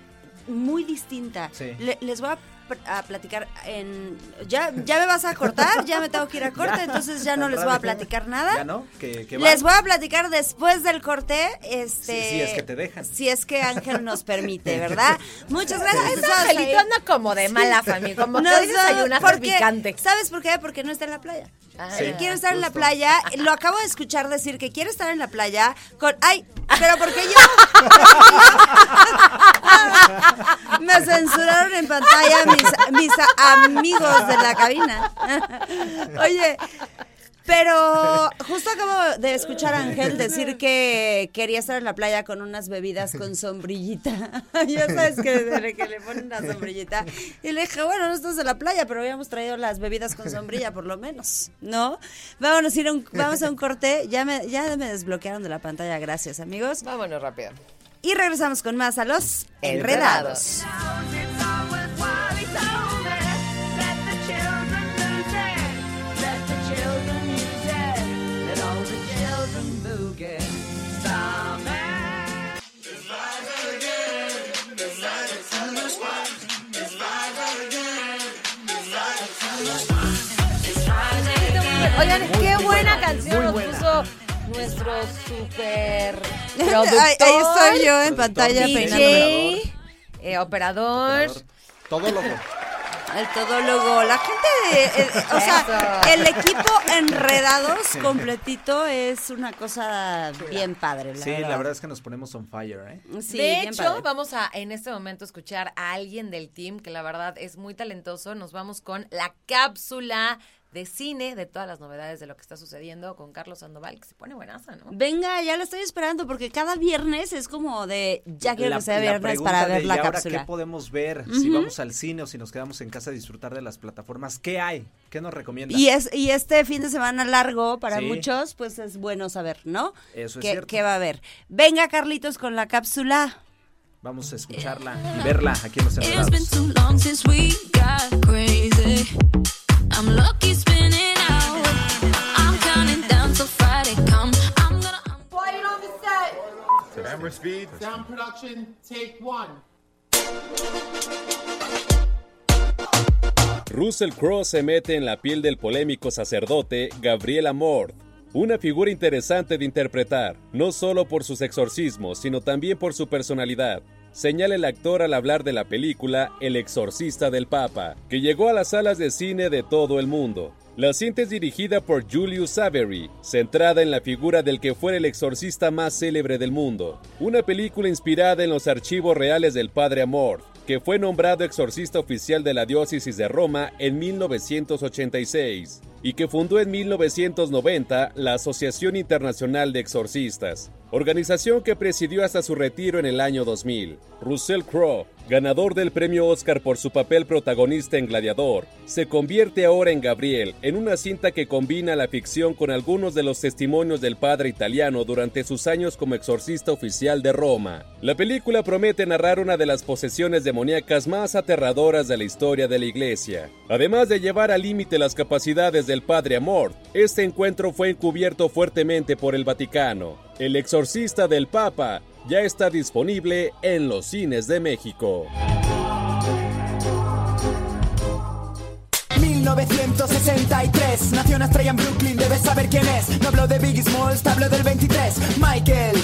muy distinta. Sí. Le- les voy a a platicar en... ¿Ya, ¿Ya me vas a cortar? Ya me tengo que ir a [LAUGHS] corte, entonces ya no les voy a platicar nada. ¿Ya no? ¿Que, que Les voy a platicar después del corte, este... Sí, es que te dejan. Si es que Ángel nos permite, ¿verdad? [LAUGHS] Muchas gracias. Ay, Pues no, vamos a Angelito anda como de mala familia, como que va- desayunaste porque- picante. ¿Sabes por qué? Porque no está en la playa. Ah. Quiere estar en la playa. Lo acabo de escuchar decir que quiere estar en la playa con. ¡Ay! ¿Pero por qué yo? [LAUGHS] Me censuraron en pantalla mis, mis amigos de la cabina. [LAUGHS] Oye. Pero justo acabo de escuchar a Ángel decir que quería estar en la playa con unas bebidas con sombrillita. [LAUGHS] ya sabes que, desde que le ponen una sombrillita. Y le dije, bueno, no estás en la playa, pero habíamos traído las bebidas con sombrilla por lo menos, ¿no? Vámonos a ir a un, vamos a un corte. Ya me, ya me desbloquearon de la pantalla, gracias amigos. Vámonos rápido. Y regresamos con más a los enredados. Oigan, qué buena canción nos puso nuestro super Ahí, [LAUGHS] productor. ahí estoy yo en pantalla DJ, peinándome. DJ, eh, operador. Todo loco. El todólogo, la gente, de- el- o sea, el equipo enredados completito es una cosa bien padre. La Sí, verdad. la verdad es que nos ponemos on fire, ¿eh? Sí, de bien hecho, padre. vamos a en este momento escuchar a alguien del team que la verdad es muy talentoso. Nos vamos con la cápsula de cine de todas las novedades de lo que está sucediendo con Carlos Sandoval, que se pone buenaza, ¿no? Venga, ya lo estoy esperando porque cada viernes es como de ya quiero La- que sea viernes para de, ver ¿y la ahora cápsula. ¿Qué podemos ver? Si vamos al cine o si nos quedamos en casa a disfrutar de las plataformas, ¿qué hay? ¿Qué nos recomiendas? Y es y este fin de semana largo para Sí. muchos, pues es bueno saber, ¿no? Eso es ¿Qué, cierto. qué va a haber? Venga, Carlitos, con la cápsula. Vamos a escucharla y verla aquí en los enredados. Camera speed. Sound production, take one. Russell Crowe se mete en la piel del polémico sacerdote Gabriel Amor, una figura interesante de interpretar, no solo por sus exorcismos, sino también por su personalidad. Señala el actor al hablar de la película El exorcista del Papa, que llegó a las salas de cine de todo el mundo. La cinta es dirigida por Julius Avery, centrada en la figura del que fue el exorcista más célebre del mundo. Una película inspirada en los archivos reales del Padre Amor, que fue nombrado exorcista oficial de la diócesis de Roma en 1986 y que fundó en 1990 la Asociación Internacional de Exorcistas, organización que presidió hasta su retiro en el año 2000. Russell Crowe, ganador del premio Oscar por su papel protagonista en Gladiador, se convierte ahora en Gabriel, en una cinta que combina la ficción con algunos de los testimonios del padre italiano durante sus años como exorcista oficial de Roma. La película promete narrar una de las posesiones demoníacas más aterradoras de la historia de la iglesia. Además de llevar al límite las capacidades del padre Amor, este encuentro fue encubierto fuertemente por el Vaticano. El exorcista del Papa ya está disponible en los cines de México. 1963 Nació una estrella en Brooklyn, debes saber quién es. No hablo de Biggie Smalls, hablo del 23 Michael,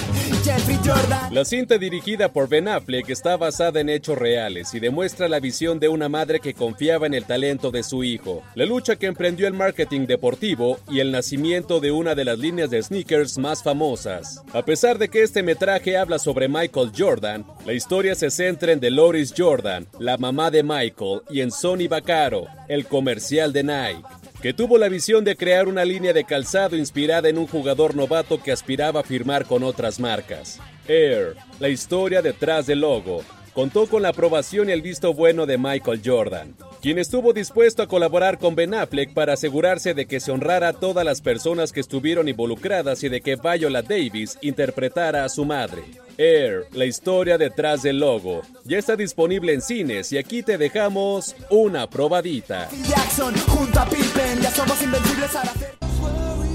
Jeffrey Jordan. La cinta dirigida por Ben Affleck está basada en hechos reales y demuestra la visión de una madre que confiaba en el talento de su hijo, la lucha que emprendió el marketing deportivo y el nacimiento de una de las líneas de sneakers más famosas. A pesar de que este metraje habla sobre Michael Jordan, la historia se centra en Dolores Jordan, la mamá de Michael, y en Sonny Vaccaro, el comercial de Nike que tuvo la visión de crear una línea de calzado inspirada en un jugador novato que aspiraba a firmar con otras marcas. Air, la historia detrás del logo, contó con la aprobación y el visto bueno de Michael Jordan, quien estuvo dispuesto a colaborar con Ben Affleck para asegurarse de que se honrara a todas las personas que estuvieron involucradas y de que Viola Davis interpretara a su madre. Air, la historia detrás del logo, ya está disponible en cines y aquí te dejamos una probadita. Jackson junto a Pippen Ya somos invencibles al hacer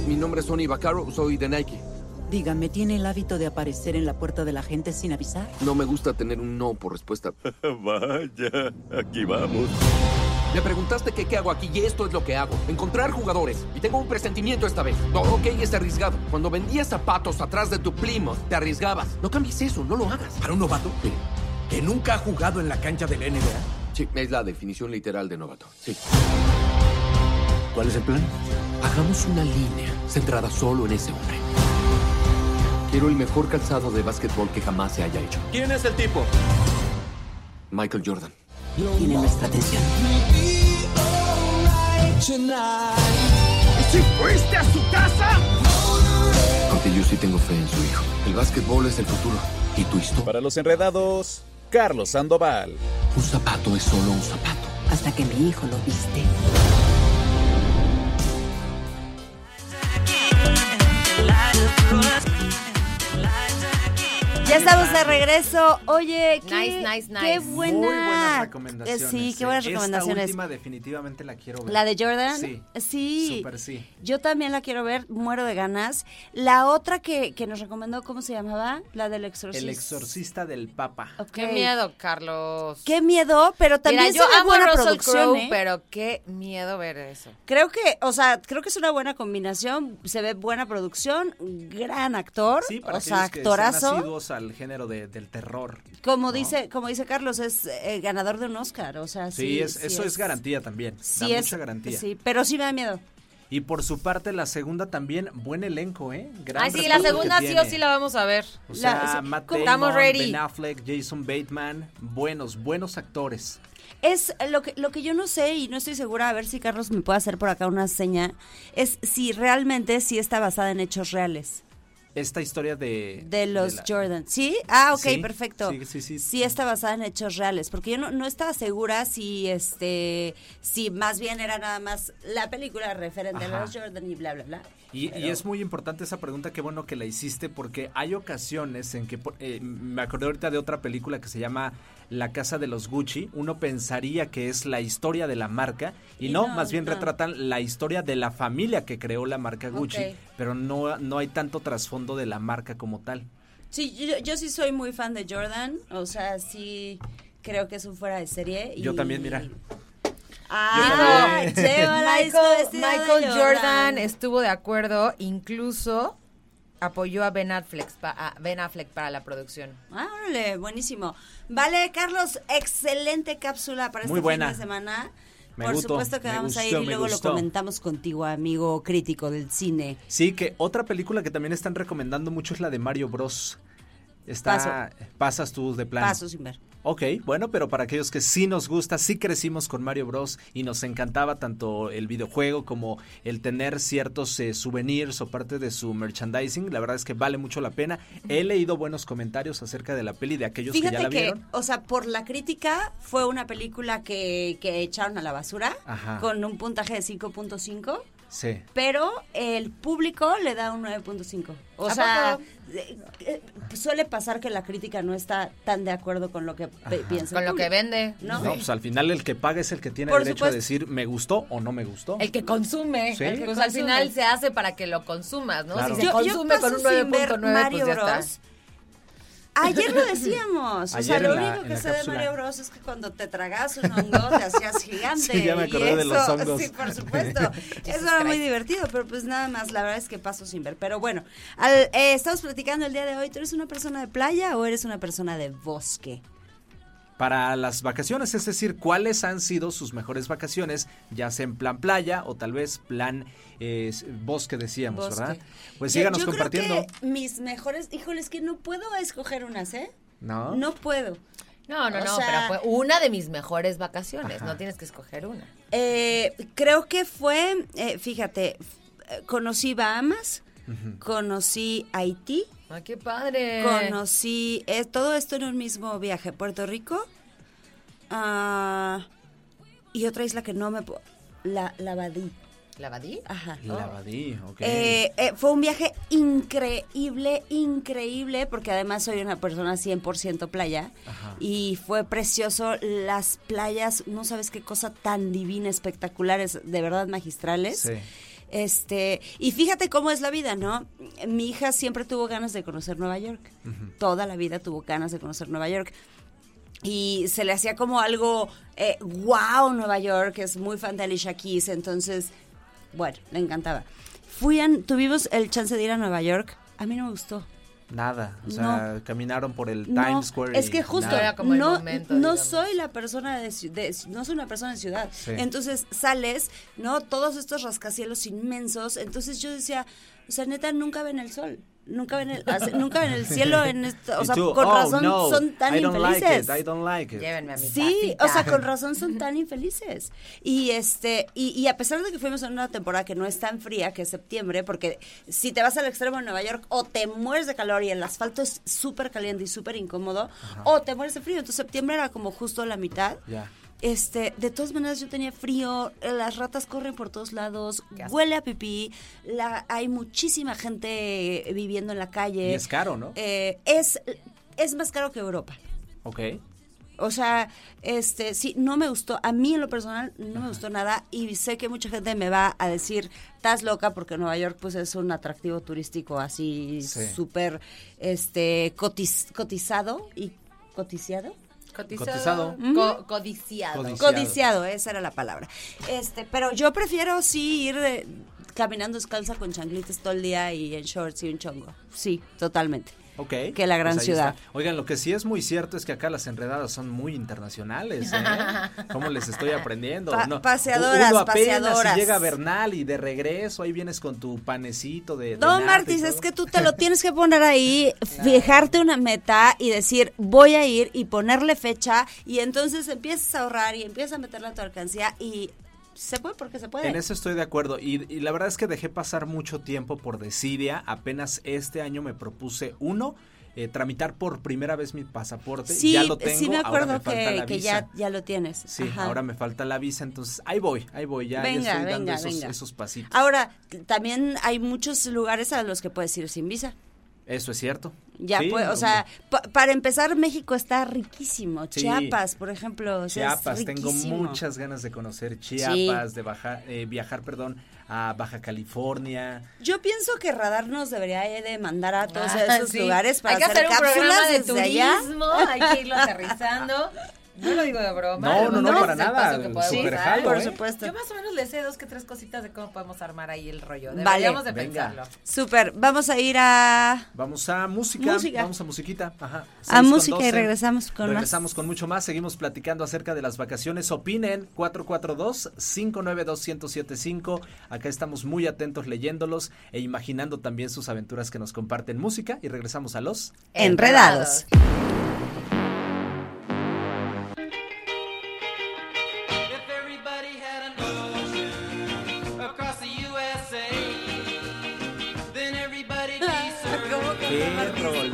Mi nombre es Sonny Vaccaro, soy de Nike. Dígame, ¿tiene el hábito de aparecer en la puerta de la gente sin avisar? No me gusta tener un no por respuesta. [LAUGHS] Vaya, aquí vamos. Me preguntaste que qué hago aquí y esto es lo que hago. Encontrar jugadores. Y tengo un presentimiento esta vez. No, ok, es arriesgado. Cuando vendías zapatos atrás de tu Plymouth, te arriesgabas. No cambies eso, no lo hagas. ¿Para un novato? Sí. ¿Que nunca ha jugado en la cancha del NBA? Sí, es la definición literal de novato. Sí. ¿Cuál es el plan? Hagamos una línea centrada solo en ese hombre. Quiero el mejor calzado de básquetbol que jamás se haya hecho. ¿Quién es el tipo? Michael Jordan. Tiene nuestra atención. ¿Y si fuiste a su casa? Porque yo sí tengo fe en su hijo. El básquetbol es el futuro. Y tu historia. Para los enredados, Carlos Sandoval. Un zapato es solo un zapato. Hasta que mi hijo lo viste. Ya estamos de regreso. Oye, qué, Nice, nice, nice. qué buena. Muy buenas Eh, recomendaciones. Sí, qué buenas Esta recomendaciones. última definitivamente la quiero ver. ¿La de Jordan? Sí. Sí. Súper sí. Yo también la quiero ver, muero de ganas. La otra que, que nos recomendó, ¿cómo se llamaba? La del exorcista. El exorcista del Papa. Qué miedo, Carlos. Qué miedo, pero también Mira, yo se ve amo buena Russell producción, ¿eh? pero qué miedo ver eso. Creo que, o sea, creo que es una buena combinación. Se ve buena producción, gran actor, Sí, para o sea, que actorazo. asiduos al género de- del terror. Como ¿no? dice, como dice Carlos, es eh, ganador de un Oscar, o sea, sí. Sí, es, sí eso es, garantía también. Sí da es, mucha garantía. Sí, pero sí me da miedo. Y por su parte, la segunda también, buen elenco, ¿eh? Gran Ay, sí, la segunda sí o sí la vamos a ver. O sea, La- Matt. Damon, Estamos ready. Ben Affleck, Jason Bateman, buenos, buenos actores. Es lo que, lo que yo no sé y no estoy segura, a ver si Carlos me puede hacer por acá una seña, es si realmente sí está basada en hechos reales Esta historia de... de los la- Jordan. ¿Sí? Ah, ok, Sí, perfecto. sí, sí, sí. Sí está basada en hechos reales, porque yo no, no estaba segura si este si más bien era nada más la película referente Ajá. a los Jordan y bla bla bla. Y, y es muy importante esa pregunta, qué bueno que la hiciste, porque hay ocasiones en que, eh, me acordé ahorita de otra película que se llama La Casa de los Gucci, uno pensaría que es la historia de la marca, y, Y no, no, más bien no. retratan la historia de la familia que creó la marca Gucci, pero no, no hay tanto trasfondo de la marca como tal. Sí, yo, yo sí soy muy fan de Jordan, o sea, sí creo que es un fuera de serie. Yo y- también, mira. Ah, Michael, Michael Jordan estuvo de acuerdo, incluso apoyó a Ben Affleck, pa- a Ben Affleck para la producción. Ah, órale, buenísimo. Vale, Carlos, excelente cápsula para Muy este buena. fin de semana. Me Por gustó, supuesto que vamos a ir gustó, y luego gustó. lo comentamos contigo, amigo crítico del cine. Sí, que otra película que también están recomendando mucho es la de Mario Bros. Está, pasas tú de plan. Paso sin ver. Ok, bueno, pero para aquellos que sí nos gusta, sí crecimos con Mario Bros. y nos encantaba tanto el videojuego como el tener ciertos eh, souvenirs o parte de su merchandising, la verdad es que vale mucho la pena. He leído buenos comentarios acerca de la peli de aquellos que ya la que, vieron. o sea, por la crítica, fue una película que, que echaron a la basura Ajá. con un puntaje de 5.5. Sí. Pero el público le da un 9.5. O ¿A sea, poco? eh, eh, suele pasar que la crítica no está tan de acuerdo con lo que piensa. Con el lo que vende. ¿No? No, pues al final el que paga es el que tiene Por derecho a supuesto. decir me gustó o no me gustó. El que consume. Sí. El que, pues al final se hace para que lo consumas, ¿no? Claro. Si se Yo- yo consume con un sin ver 9.9, Mario pues ya Bros. está. Ayer lo decíamos. o sea, Ayer lo la- único que sé de. Mario Bros. es que cuando te tragas un hongo te [LAUGHS] hacías gigante. Sí, ya me y acordé de los eso- hongos. Sí, por supuesto. [LAUGHS] eso era muy divertido, pero pues nada más. La verdad es que paso sin ver. Pero bueno, al- eh, estamos platicando el día de hoy. ¿Tú eres una persona de playa o eres una persona de bosque? Para las vacaciones, es decir, cuáles han sido sus mejores vacaciones, ya sea en plan playa o tal vez plan eh, bosque, decíamos, Bosque. ¿verdad? Pues Yo- síganos yo compartiendo. Creo que mis mejores, híjole, es que no puedo escoger unas, ¿eh? ¿No? No puedo. No, no, O no, sea- pero fue una de mis mejores vacaciones. Ajá. No tienes que escoger una. Eh, creo que fue, eh, fíjate, eh, conocí Bahamas, conocí Haití, Ay, qué padre. conocí eh, todo esto en un mismo viaje, Puerto Rico, ah, y otra isla que no me... La, la Badí. ¿La Badí? Ajá. Lavadí, ok. Eh, eh, fue un viaje increíble, increíble, porque además soy una persona 100% playa Ajá. y fue precioso. Las playas, no sabes qué cosa tan divina, espectaculares, de verdad magistrales. Sí. Este, y fíjate cómo es la vida, ¿no? Mi hija siempre tuvo ganas de conocer Nueva York. Toda la vida tuvo ganas de conocer Nueva York. Y se le hacía como algo, eh, wow, Nueva York, es muy fan de Alicia Keys, entonces, bueno, le encantaba. Fui a- tuvimos el chance de ir a Nueva York, a mí no me gustó. Nada, o sea, caminaron por el No, Times Square. es que justo nada. no, no soy la persona de, de- no soy una persona de ciudad. Sí. Entonces sales, ¿no? Todos estos rascacielos inmensos. Entonces yo decía, o sea, neta, nunca ven el sol. Nunca ven el, hace- nunca ven el cielo en [LAUGHS] esto, o sea, tú, con "Oh, razón no, son tan I don't like infelices. it, I don't like it. Llévenme a mi Sí, o sea, con razón son tan [LAUGHS] infelices. Y este, y, y a pesar de que fuimos en una temporada que no es tan fría, que es septiembre, porque si te vas al extremo de Nueva York, o te mueres de calor y el asfalto es súper caliente y súper incómodo, o te mueres de frío. Entonces septiembre era como justo la mitad. Ya. Este, de todas maneras yo tenía frío, eh, las ratas corren por todos lados, huele a pipí, la, hay muchísima gente viviendo en la calle. Y es caro, ¿no? Eh, es, es más caro que Europa. Ok. O sea, este, sí, no me gustó. A mí en lo personal no me gustó nada y sé que mucha gente me va a decir, estás loca porque Nueva York pues es un atractivo turístico así Sí. súper, este, cotiz- cotizado y coticiado. Cotizado. Co- codiciado. Codiciado. Codiciado, esa era la palabra. Este, pero yo prefiero sí ir eh, caminando descalza con chanclitas todo el día y en shorts y un chongo. Sí, totalmente. Ok. Que la gran ahí ciudad. está. Oigan, lo que sí es muy cierto es que acá las enredadas son muy internacionales, ¿eh? [LAUGHS] ¿Cómo les estoy aprendiendo? Pa- No, paseadoras, uno apenas paseadoras. si llega Bernal y de regreso ahí vienes con tu panecito de... No, Martis, es que tú te lo [LAUGHS] tienes que poner ahí, fijarte una meta y decir, voy a ir y ponerle fecha y entonces empiezas a ahorrar y empiezas a meterle a tu alcancía y se puede porque se puede. En eso estoy de acuerdo y, y la verdad es que dejé pasar mucho tiempo por desidia. Apenas este año me propuse uno, eh, tramitar por primera vez mi pasaporte. Sí, ya lo tengo, sí me ahora acuerdo me falta que, la que visa. ya, ya lo tienes. Sí, Ajá. ahora me falta la visa, entonces ahí voy, ahí voy, ya, ya Venga, estoy dando venga, esos, venga. esos pasitos. Ahora, también hay muchos lugares a los que puedes ir sin visa. Eso es cierto. Ya, Sí, pues, o sea, pa- para empezar, México está riquísimo. Sí. Chiapas, por ejemplo. o sea, es Chiapas, tengo muchas ganas de conocer Chiapas, de bajar, eh, viajar, perdón, a Baja California. Yo pienso que Radar nos debería de mandar a todos Ah, esos sí. lugares para Hay que hacer, hacer un programa cápsulas de desde allá. turismo, hay que irlo aterrizando. [LAUGHS] No lo digo de broma. No, no, no, para nada, dar. jalo, Por ¿eh? supuesto. Yo más o menos le sé dos que tres cositas de cómo podemos armar ahí el rollo. Vale. Deberíamos de Venga. pensarlo. Súper. Vamos a ir a... Vamos a música, Música. vamos a musiquita, ajá. A música y 12. regresamos con más. Regresamos con mucho más, seguimos platicando acerca de las vacaciones. Opinen 442-592-1075. Acá estamos muy atentos leyéndolos e imaginando también sus aventuras que nos comparten música y regresamos a los Enredados.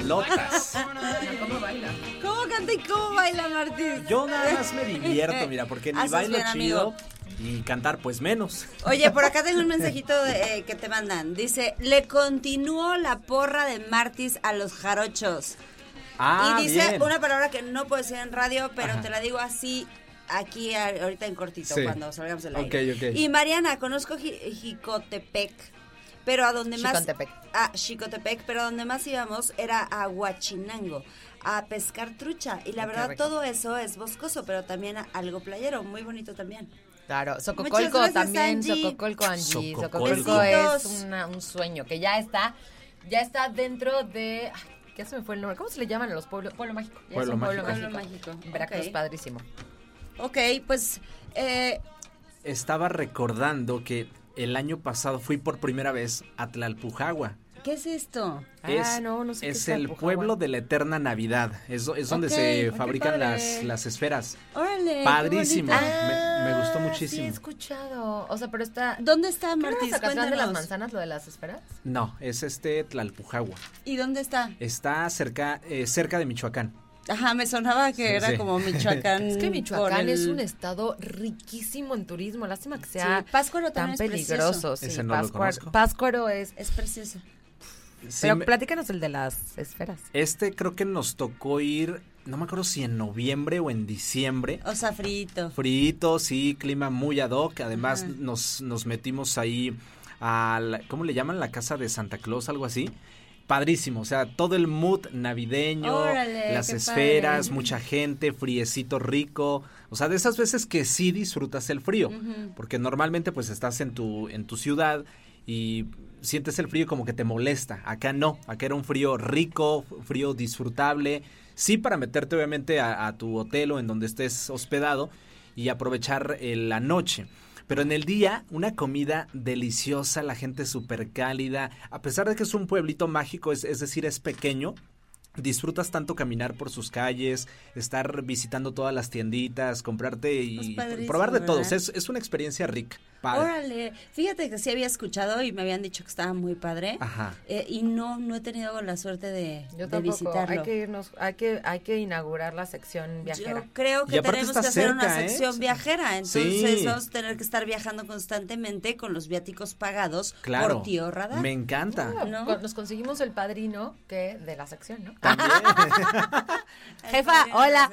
¡Qué rolotas! ¿Cómo baila? ¿Cómo canta y cómo baila Martín? Yo nada más me divierto, mira, porque ni Haces bailo bien, chido amigo. y cantar pues menos. Oye, por acá tengo un [LAUGHS] mensajito eh, que te mandan. Dice, le continuó la porra de Martis a los jarochos. Ah, y dice bien. una palabra que no puedo decir en radio, pero Ajá. te la digo así aquí ahorita en cortito Sí. cuando salgamos del Ok, aire. ok. Y Mariana, conozco Ji- Jicotepec, pero a donde más a Xicotepec, pero a donde más íbamos era a Huachinango a pescar trucha y la qué verdad rico. todo eso es boscoso, pero también a- algo playero, muy bonito también. Claro, Sococolco gracias, también, Angie. Sococolco Angie. Sococolco. Sococolco es una- un sueño que ya está, ya está dentro de, ay, ya se me fue el nombre, ¿cómo se le llaman a los pueblos? Pueblo mágico. Ya Pueblo es un pueblo mágico. mágico. Pueblo mágico, Veracruz, ok. padrísimo. Ok, pues eh, Estaba recordando que el año pasado fui por primera vez a Tlalpujagua. ¿qué es esto? Es, Ah, no, no sé qué es es el pueblo de la eterna Navidad. Es, do- es donde se fabrican las, las esferas. Órale. Padrísimo. Me- me gustó Ah, muchísimo. Sí, he escuchado. O sea, pero está... ¿Dónde está era Zacatlán de las manzanas, lo de las esferas? No, es este Tlalpujagua. ¿Y dónde está? Está cerca, eh, cerca de Michoacán. Ajá, me sonaba que Sí, [LAUGHS] era sí. como [LAUGHS] Michoacán. Es que Michoacán es un estado riquísimo en turismo. Lástima que sea Sí, Pátzcuaro tan también es peligroso. precioso. Sí, Ese no. Pátzcuaro es... Es precioso. Sí, pero me- platícanos el de las esferas. este creo que nos tocó ir, no me acuerdo si en noviembre o en diciembre. O sea, frito. Frito, sí, clima muy ad hoc. Además, Ajá. nos, nos metimos ahí a, la- ¿cómo le llaman? La casa de Santa Claus, algo así. Padrísimo, o sea, todo el mood navideño, Órale, las esferas, padre. mucha gente, friecito rico, o sea, de esas veces que sí disfrutas el frío, porque normalmente pues estás en tu en tu ciudad y sientes el frío como que te molesta. Acá no, acá era un frío rico, frío disfrutable, sí para meterte obviamente a, a tu hotel o en donde estés hospedado y aprovechar eh, la noche. Pero en el día, una comida deliciosa, la gente súper cálida, a pesar de que es un pueblito mágico, es, es decir, es pequeño, disfrutas tanto caminar por sus calles, estar visitando todas las tienditas, comprarte y probar de todos. ¿verdad? Es, es una experiencia rica. Padre. Órale, fíjate que sí había escuchado y me habían dicho que estaba muy padre. Ajá. eh, y no, no he tenido la suerte de, Yo de tampoco. visitarlo. Hay que irnos, hay que, hay que inaugurar la sección viajera. Yo creo que tenemos que hacer una ¿eh? sección viajera, entonces Sí. vamos a tener que estar viajando constantemente con los viáticos pagados Claro. por tío Radar. Me encanta. Ah, con- Nos conseguimos el padrino que de la sección, ¿no? [LAUGHS] Jefa, hola.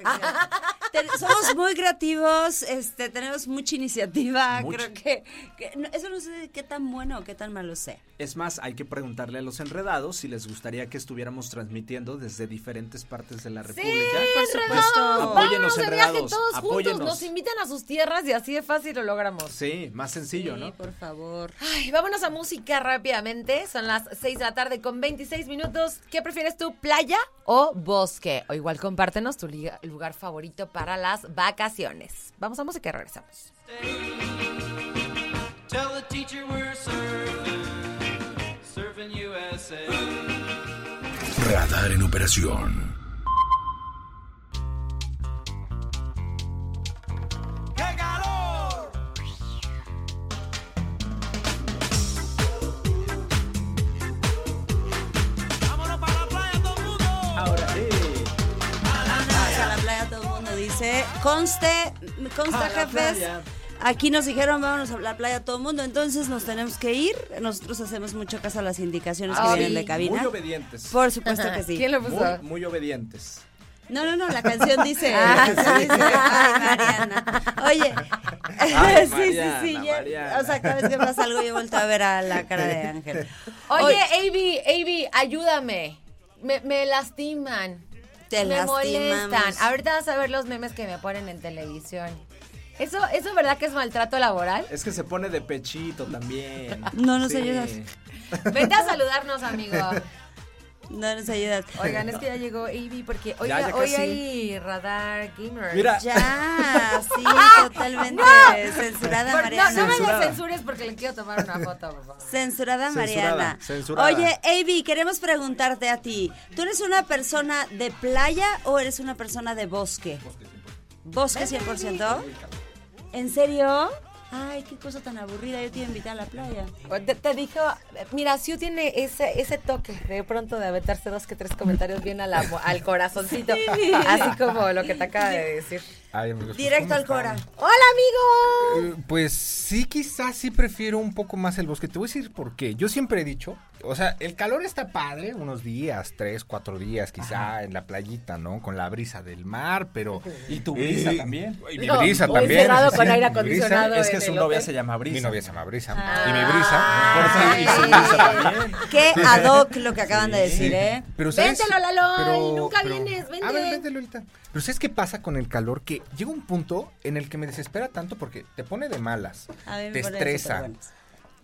Ten- somos muy creativos, este, tenemos mucha iniciativa, Mucho. creo que, que no- eso no sé qué tan bueno o qué tan malo sea. Es más, hay que preguntarle a los enredados si les gustaría que estuviéramos transmitiendo desde diferentes partes de la República. por supuesto. Pues, apóyenos, de viaje enredados. todos juntos, nos invitan a sus tierras y así de fácil lo logramos. Sí, más sencillo, ¿no? por favor. Ay, vámonos a música rápidamente. Son las 6 de la tarde con 26 minutos. ¿Qué prefieres tú, playa o bosque? O igual compártenos tu lugar favorito para las vacaciones. Vamos a música y regresamos. Tell the teacher we're surfing, surfing USA. Radar en operación. ¡Qué calor! Vámonos para la playa todo el mundo. Ahora sí. Vámonos a la playa, todo el mundo dice. Conste, consta, jefes. playa. Aquí nos dijeron, vámonos a la playa todo el mundo, entonces nos tenemos que ir. Nosotros hacemos mucho caso a las indicaciones que Ah, vienen de cabina. Muy obedientes. Por supuesto que sí. Muy, muy obedientes. No, no, no, la canción dice. [LAUGHS] Ah, sí, sí. dice, Ay, Mariana. Oye, [LAUGHS] Ay, [LAUGHS] sí, Mariana, sí, sí. ya- Mariana. o sea, cada vez que pasa algo, yo vuelto a ver a la cara de Ángel. Oye, Avi, Avi, ayúdame. Me, me lastiman. Te me lastimamos. molestan. Ahorita vas a ver los memes que me ponen en televisión. ¿Eso, ¿Eso es verdad que es maltrato laboral? Es que se pone de pechito también. [LAUGHS] No nos Sí. ayudas. [LAUGHS] Vente a saludarnos, amigo. No nos ayudas. Oigan, es que ya llegó Avi porque hoy, Ya, ya hoy hay Radar Gamer. Mira. Ya, sí, [LAUGHS] totalmente. Censurada Por- Mariana. No, no me la censures porque le quiero tomar una foto, por favor. Censurada Mariana. Censurada. Oye, Avi, queremos preguntarte a ti. ¿Tú eres una persona de playa o eres una persona de bosque? Bosque 100%. ¿En serio? Ay, qué cosa tan aburrida. Yo te iba a invitar a la playa. Te, te dijo, mira, Siu tiene ese, ese toque de pronto de aventarse dos que tres comentarios bien a la al corazoncito. Sí. Así como lo que te acaba de decir. Ay, amigos, pues, Directo ¿cómo al Cora. están? ¡Hola, amigo! Eh, Pues sí, quizás sí prefiero un poco más el bosque. Te voy a decir por qué. Yo siempre he dicho, o sea, el calor está padre, unos días, tres, cuatro días, quizá en la playita, ¿no? Con la brisa del mar, pero... [LAUGHS] Y tu brisa Eh, también. Y mi No, brisa o también. con [LAUGHS] aire brisa. acondicionado Es que su novia hotel. se llama Brisa. Mi novia se llama Brisa. Ah. Y mi brisa. Por eso, y su brisa también. [LAUGHS] Qué ad hoc lo que acaban de decir. ¿eh? Pero ¿sabes? Véntelo, Lalo, Pero- y nunca pero- vienes, vente. A ver, vente, Lolita. Pero ¿sabes qué pasa con el calor? Que llega un punto en el que me desespera tanto porque te pone de malas, te estresa.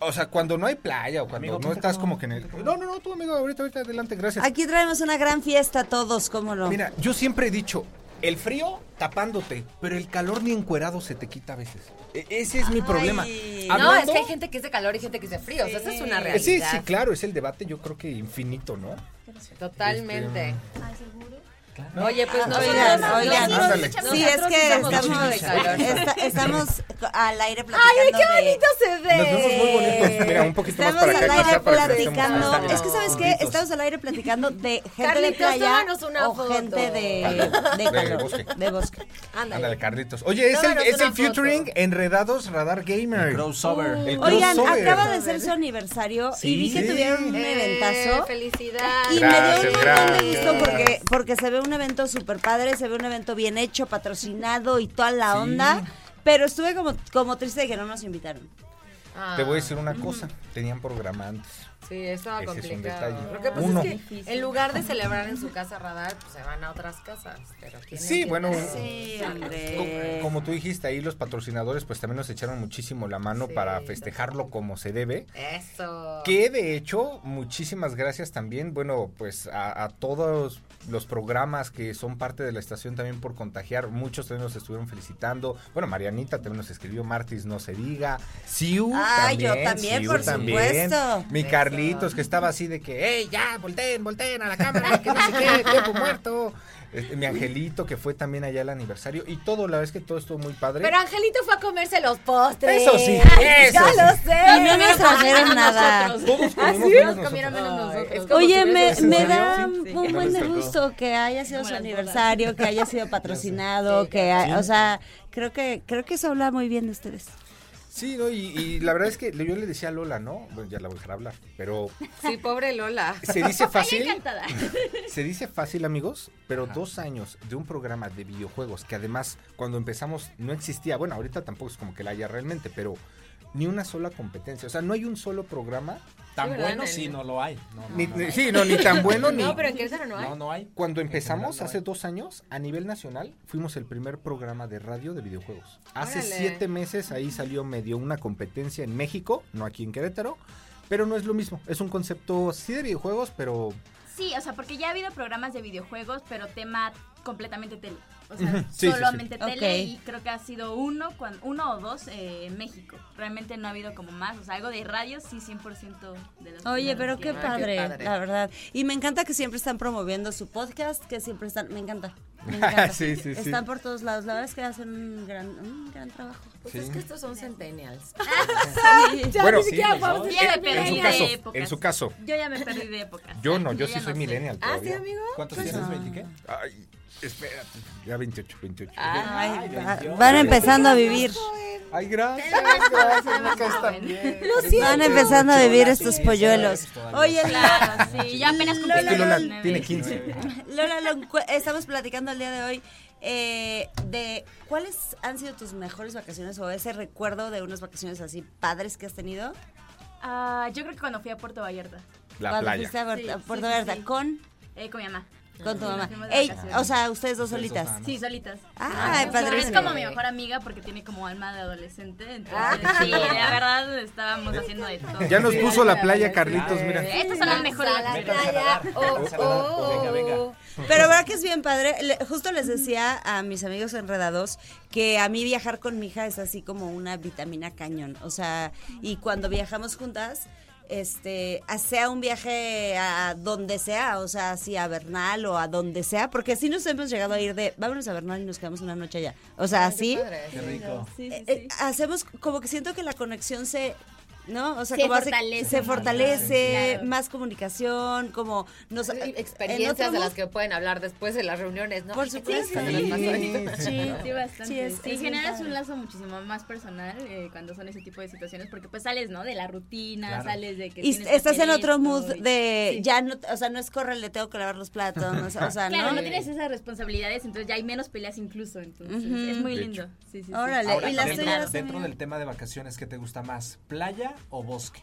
O sea, cuando no hay playa o cuando Amigo, no estás como- que en el... No, no, no, tú amigo, ahorita, ahorita, adelante, gracias. Aquí traemos una gran fiesta todos, ¿cómo no? Mira, yo siempre he dicho, el frío tapándote, pero el calor ni encuerado se te quita a veces. E- ese es mi problema. No, es Hablando- que hay gente que es de calor y gente que es de frío. O sea, esa es una Eh, realidad. Sí, sí, claro, es el debate, yo creo que infinito, ¿no? Totalmente. Este, Oye, pues Ah, nosotros, oigan, oigan. nosotros- Ándale. nosotros Sí, es que estamos, de esta- [LAUGHS] estamos al aire platicando ¡Ay, qué de- bonito se ve! Nos vemos muy bonitos. Mira, un poquito más Estamos para acá. al aire para que estemos- platicando. Está bien. Es que, ¿sabes qué? Estamos al aire platicando de gente de Carlitos, playa tómanos una o foto. gente de, de, De calor, bosque. de bosque. Ándale. Ándale, Carlitos. Oye, es el, es el featuring. Enredados Radar Gamer. El crossover. El Oigan, crossover. acaba de ser su aniversario y vi que Sí. tuvieron un Eh, eventazo. felicidades. Y Gracias, me dio un montón de gusto porque, porque se ve un evento súper padre, se ve un evento bien hecho, patrocinado y toda la Sí. onda. Pero estuve como, como triste de que no nos invitaron. Te voy a decir una cosa, tenían programa antes. Sí, estaba Ese es un complicado. detalle. Lo que pasa Uno. es que en lugar de celebrar en su casa radar, pues se van a otras casas. Pero tienen Sí, bueno, Sí, Co- hombre. Como tú dijiste, ahí los patrocinadores pues también nos echaron muchísimo la mano para festejarlo como se debe. Eso. Que de hecho, muchísimas gracias también, bueno, pues a, a todos los programas que son parte de la estación también por contagiar. Muchos también nos estuvieron felicitando. Bueno, Marianita también nos escribió, Martis no se diga. Siu Ah, también. yo también, Siu por también. supuesto. Mi Eso. Carlitos que estaba así de que, ¡hey, ya, volteen, volteen a la cámara! Que no sé qué, [LAUGHS] tiempo muerto. Este, mi angelito que fue también allá el aniversario. Y todo, la verdad es que todo estuvo muy padre. Pero Angelito fue a comerse los postres. Eso sí, Ay, eso Ya sí. lo sé. Y no nos trajeron nada. Todos ¿Ah, comimos sí? menos Nos comieron menos nosotros. Oye, me, me da un Sí. buen de tocó. Gusto que haya sido su aniversario, que haya sido [LAUGHS] patrocinado, que, hay- o sea, creo que creo que eso habla muy bien de ustedes. Sí, ¿no? Y, y la verdad es que yo le decía a Lola, ¿no? Bueno, ya la voy a dejar hablar, pero [LAUGHS] Sí, pobre Lola. se dice fácil. Ay, encantada. [LAUGHS] Se dice fácil, amigos, pero dos años de un programa de videojuegos que además cuando empezamos no existía, bueno, ahorita tampoco es como que la haya realmente, pero ni una sola competencia, o sea, no hay un solo programa Tan bueno sí no lo hay. No, no, Ni- no, sí, no, ni tan bueno [LAUGHS] ni... No, pero en Querétaro no hay. No, no hay. Cuando empezamos hace hay. dos años, a nivel nacional, fuimos el primer programa de radio de videojuegos. Hace Órale. siete meses ahí salió medio una competencia en México, no aquí en Querétaro, pero no es lo mismo. Es un concepto sí de videojuegos, pero Sí, o sea, porque ya ha habido programas de videojuegos, pero tema completamente tele. O sea, Ujú, sí, sí, sí. solamente tele y creo que ha sido uno, uno o dos eh, en México. Realmente no ha habido como más. O sea, algo de radio sí, 100% de los Oye, pero que- qué padre, la verdad. Y me encanta que siempre están promoviendo su podcast, que siempre están, me encanta. Me [LAUGHS] encanta. Sí, sí, sí. Están por todos lados. La verdad es que hacen un gran, un gran trabajo. Pues Sí. es que estos son centennials. [LAUGHS] bueno, ni siquiera vamos a Ya me en perdí su de caso, épocas. en su caso, Yo ya me perdí de épocas. yo no, yo ya sí soy no millennial ¿Ah, sí, todavía. amigo? ¿Cuántos Pues tienes, no. 20 qué? Ay, espérate, ya 28, 28. Ay, Ay, va- Dios. van empezando a vivir. Ay, gracias, gracias. Van empezando a vivir estos polluelos. Oye, Claro, sí. Ya apenas cumplí Es que Lola 19. tiene 15. Lola, lo estamos platicando el día de hoy eh, de cuáles han sido tus mejores vacaciones o ese recuerdo de unas vacaciones así padres que has tenido. Ah, yo creo que cuando fui a Puerto Vallarta. La cuando playa. fuiste a Puerto, Sí, a Puerto sí, Vallarta sí. con, Eh, con mi mamá. Con tu mamá. Ey, o sea, ustedes dos solitas. Sí, solitas. Ay, Es padrísimo. como mi mejor amiga porque tiene como alma de adolescente. Entonces, Ah. sí, la verdad estábamos haciendo de todo. Ya nos puso la playa, Carlitos, mira. Estas son las mejores la playa. Oh, oh. Venga, venga. Pero verdad que es bien padre. Le- justo les decía a mis amigos enredados que a mí viajar con mi hija es así como una vitamina cañón. O sea, y cuando viajamos juntas, este, sea un viaje a donde sea, o sea, así a Bernal o a donde sea, porque así nos hemos llegado a ir de, vámonos a Bernal y nos quedamos una noche allá. O sea, así. Qué rico. Sí, sí, eh, sí. eh, hacemos como que siento que la conexión se ¿no? O sea, Se como hace- fortalece se más. fortalece, Claro. más comunicación, como nos en experiencias otro de las que pueden hablar después de las reuniones, ¿no? Por Ay, ¿qué supuesto. Sí, sí, bastante. Sí, es- Sí, es bien generas un lazo muchísimo más personal eh, cuando son ese tipo de situaciones porque pues sales, ¿no? De la rutina, Claro. sales de que Y estás en otro esto mood y- de Sí. ya no, o sea, no es corre, le tengo que lavar los platos, no, o sea, o sea, Claro, no, ¿no? tienes esas responsabilidades, entonces ya hay menos peleas incluso, entonces es muy De lindo. Sí, sí, sí. Órale, Ahora, y las dentro, dentro del tema de vacaciones, ¿qué te gusta más? ¿Playa o bosque?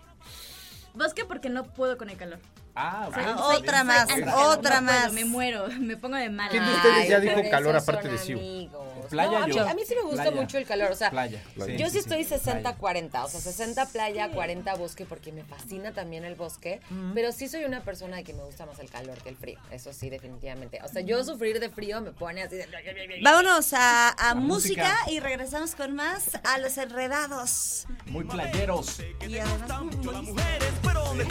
Bosque porque no puedo con el calor. Ah, Soy- ok. soy- otra soy más, otra no puedo, más. me muero, me pongo de mala. ¿Quién de ustedes ya dijo calor aparte de Siu? Playa, No, a, mí, yo. a mí sí me gusta Playa. mucho el calor, o sea, Playa. Playa. yo sí, sí, estoy sí. 60-40, o sea, 60 playa, 40 bosque, porque me fascina también el bosque, pero sí soy una persona de que me gusta más el calor que el frío, eso sí, definitivamente. O sea, yo sufrir de frío me pone así de... Vámonos a, a música. música. y regresamos con más a los enredados. Muy playeros. Y además Pero ¿dónde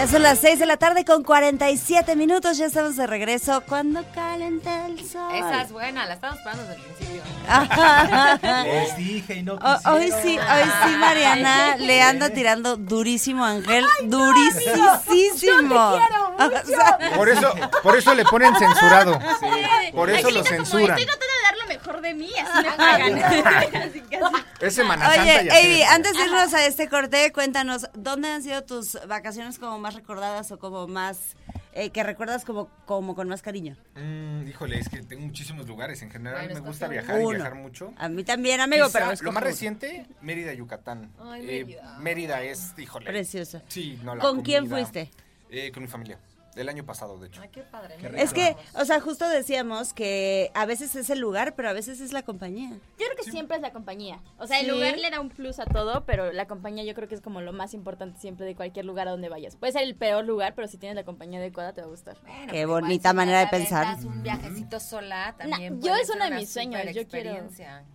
Ya son las 6 de la tarde con 47 minutos, ya estamos de regreso. Cuando calenta el sol. Esa es buena, la estamos esperando desde el principio. [LAUGHS] Les dije y no hoy sí, hoy sí, Mariana le anda tirando durísimo a Ángel, durísimo. Por eso, por eso le ponen censurado. Por eso lo censuran. Estoy tratando de dar lo mejor de mí, así me pagan. [LAUGHS] Que así. Es Semana Santa Oye, y así Avi, de- antes de irnos a este corte, cuéntanos, ¿dónde han sido tus vacaciones como más recordadas o como más, eh, que recuerdas como, como con más cariño? Mm, híjole, es que tengo muchísimos lugares. En general me gusta viajar y viajar mucho. A mí también, amigo, Quizá pero lo más uno. reciente, Mérida, Yucatán. Ay, Eh, Mérida. Es, híjole. Precioso. Sí, no, la ¿Con quién fuiste? Eh, con mi familia. El año pasado, de hecho. qué padre. Es que, o sea, justo decíamos que a veces es el lugar, pero a veces es la compañía. Yo creo que siempre es la compañía. O sea, el Sí. lugar le da un plus a todo, pero la compañía yo creo que es como lo más importante siempre de cualquier lugar a donde vayas. Puede ser el peor lugar, pero si tienes la compañía adecuada te va a gustar. Qué bonita manera de pensar. un viajecito sola también. yo puede es uno de mis sueños. Yo quiero.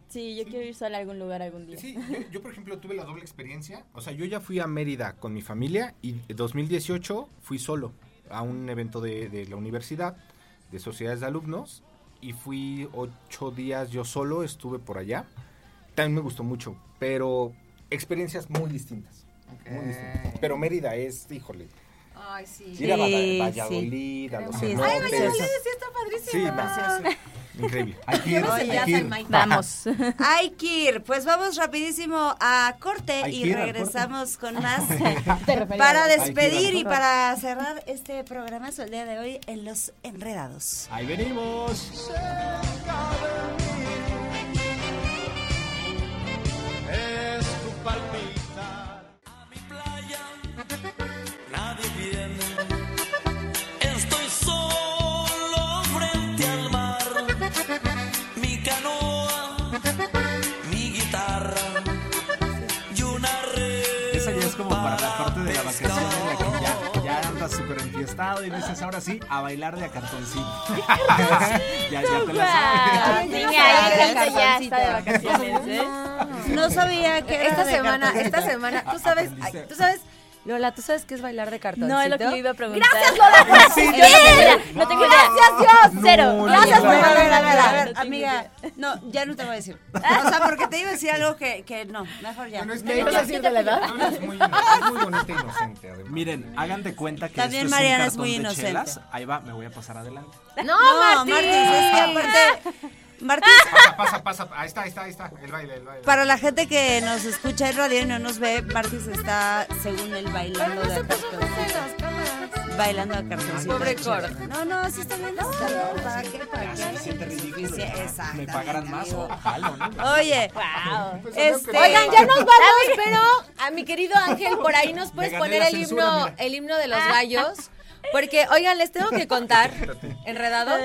Sí, yo quiero ir sola a algún lugar algún día. Sí, yo, yo, por ejemplo tuve la doble experiencia. O sea, yo ya fui a Mérida con mi familia y en 2018 fui solo a un evento de, de la universidad, de sociedades de alumnos, y fui ocho días yo solo, estuve por allá. También me gustó mucho, pero experiencias muy distintas. Muy distintas. Pero Mérida es, híjole. Ay, sí. Ir a Valla- Sí, Valladolid, a los Sí, cenotes. Ay, Valladolid sí está padrísimo. Sí, Increíble. [LAUGHS] Hay que ir, Oye, hay que ir. Vamos. [LAUGHS] Hay que ir. Pues vamos rapidísimo a corte Hay y regresamos con más [LAUGHS] para despedir y para cerrar este programa el día de hoy en Los Enredados. Ahí venimos. Enfiestado y dices ahora sí a bailar de a cartoncito. [LAUGHS] ya, ya te la sabes. Ya está de vacaciones, ¿eh? No sabía que era Esta de semana, cartoncito. esta semana, tú sabes, ay, tú sabes, Lola, ¿tú sabes qué es bailar de cartoncito? No, es lo que le iba a preguntar. Gracias, Lola. Sí, Sí, yo no tengo idea. No tengo idea. Gracias, Dios. Cero. No, Gracias no, por A ver, a ver, a ver, amiga. No, ya no te voy a decir. [LAUGHS] O sea, porque te iba a decir algo que, que no, mejor ya. Bueno, es ¿Me que ibas a decir de la edad? Es muy, es muy bonita e inocente, además. Miren, hagan de cuenta que También esto Mariana es es un muy cartón de inocente. chelas. Ahí va, me voy a pasar adelante. No, No, Martín. Es que aparte, Martis, Pasa, pasa, pasa. Ahí está, ahí está, ahí está. El baile, el baile. para la gente que nos escucha en radio y no nos ve, Martis está, según él, bailando de cartoncito. Bailando de cartoncito. Pobre coro. No, no, sí está bien. No, no, ¿para qué? ¿Para se qué? siente ridículo. Sí, exacto, Me pagarán más o jalo, ¿no? Oye, Wow. Pues, este, Oigan, ya nos vamos, pero a mi querido Ángel, por ahí nos puedes poner el himno, el himno de los gallos. Porque, oigan, les tengo que contar, [LAUGHS] enredados,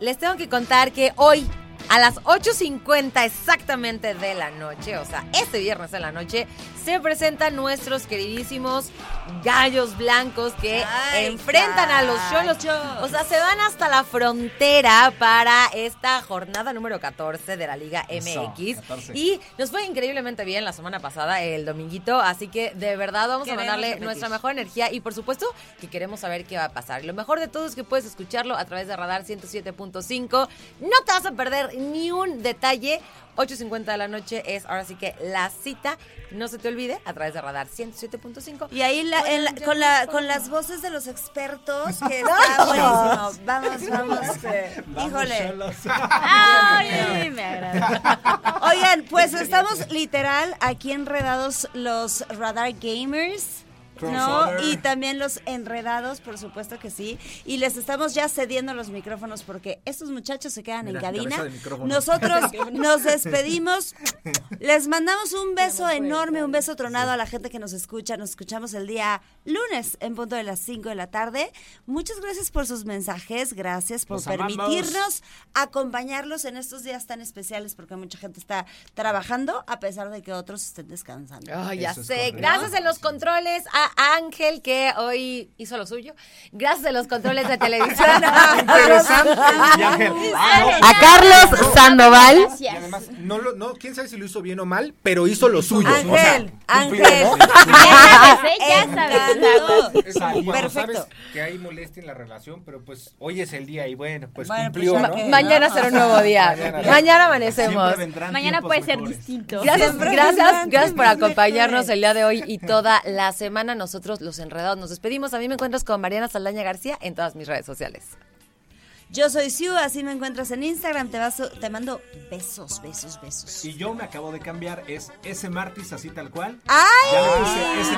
les tengo que contar que hoy, a las 8.50 exactamente de la noche, o sea, este viernes de la noche, se presentan nuestros queridísimos gallos blancos que Ay, enfrentan a los cholos. O sea, se van hasta la frontera para esta jornada número 14 de la Liga MX. 14. Y nos fue increíblemente bien la semana pasada, el dominguito. Así que de verdad vamos Queremos a mandarle repetir. nuestra mejor energía y por supuesto que queremos saber qué va a pasar. Lo mejor de todo es que puedes escucharlo a través de Radar 107.5. No te vas a perder ni un detalle. 8.50 de la noche es ahora sí que la cita. No se te olvide a través de Radar 107.5. Y ahí la- en la- con, la, vamos. con las voces de los expertos, [LAUGHS] que está buenísimo. Vamos, [LAUGHS] vamos. Híjole. Ay, [LAUGHS] me agrada. Oigan, pues estamos literal aquí enredados los Radar Gamers. ¿No? Y también los enredados, por supuesto que sí. Y les estamos ya cediendo los micrófonos porque estos muchachos se quedan Mira, en cabina. Nosotros [LAUGHS] nos despedimos. Les mandamos un beso enorme, un beso tronado a la gente que nos escucha. Nos escuchamos el día lunes en punto de las 5 de la tarde. Muchas gracias por sus mensajes. Gracias por Los amamos. permitirnos acompañarlos en estos días tan especiales porque mucha gente está trabajando a pesar de que otros estén descansando. Ay, ya Eso sé. Gracias en los controles a Ángel, que hoy hizo lo suyo. Gracias en los controles de televisión. [LAUGHS] Interesante. [LAUGHS] Y Ángel. ah, no. a Carlos Sandoval. Y Gracias. además, no, lo, no, quién sabe si lo hizo bien o mal, pero hizo lo suyo. Ángel, cumplió, Ángel. ¿no? Ya sabes, Perfecto. sabes que hay molestia en la relación, pero pues hoy es el día y bueno, pues Bueno, cumplió, pues, que- Mañana será un nuevo día. Mañana. Mañana amanecemos. Mañana puede ser distinto. Gracias, Siempre gracias, vendrán gracias por tiempos acompañarnos el día de hoy y toda la semana. Nosotros, los enredados, nos despedimos. A mí me encuentras con Mariana Saldaña García en todas mis redes sociales. Yo soy Siu, así me encuentras en Instagram. Te, vas, te mando besos, besos, besos. Y yo me acabo de cambiar, es ese Martis así tal cual. ¡Ay! Ya le puse ese.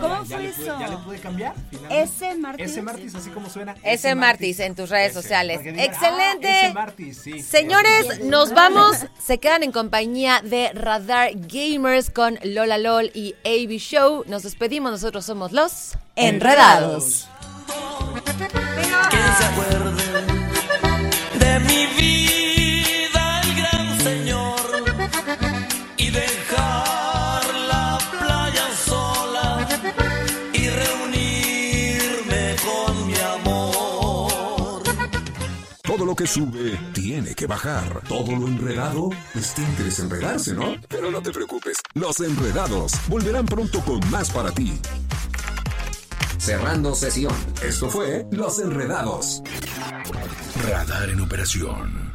¿Cómo Ya fue le pude- eso? Ya le pude cambiar. finalmente. Ese Martis. Ese Martis, así como suena. Ese Martis en tus redes sociales. Digan, Excelente. "Ah, ese Martis, sí. Señores, nos vamos. Se quedan en compañía de Radar Gamers con Lola LOL y AB Show. Nos despedimos. Nosotros somos los Enredados. Que se acuerde de mi vida el gran señor y dejar la playa sola y reunirme con mi amor. Todo lo que sube tiene que bajar. Todo lo enredado, pues tiene que desenredarse, ¿no? Pero no te preocupes. Los enredados volverán pronto con más para ti. Cerrando sesión. Esto fue Los Enredados. Radar en operación.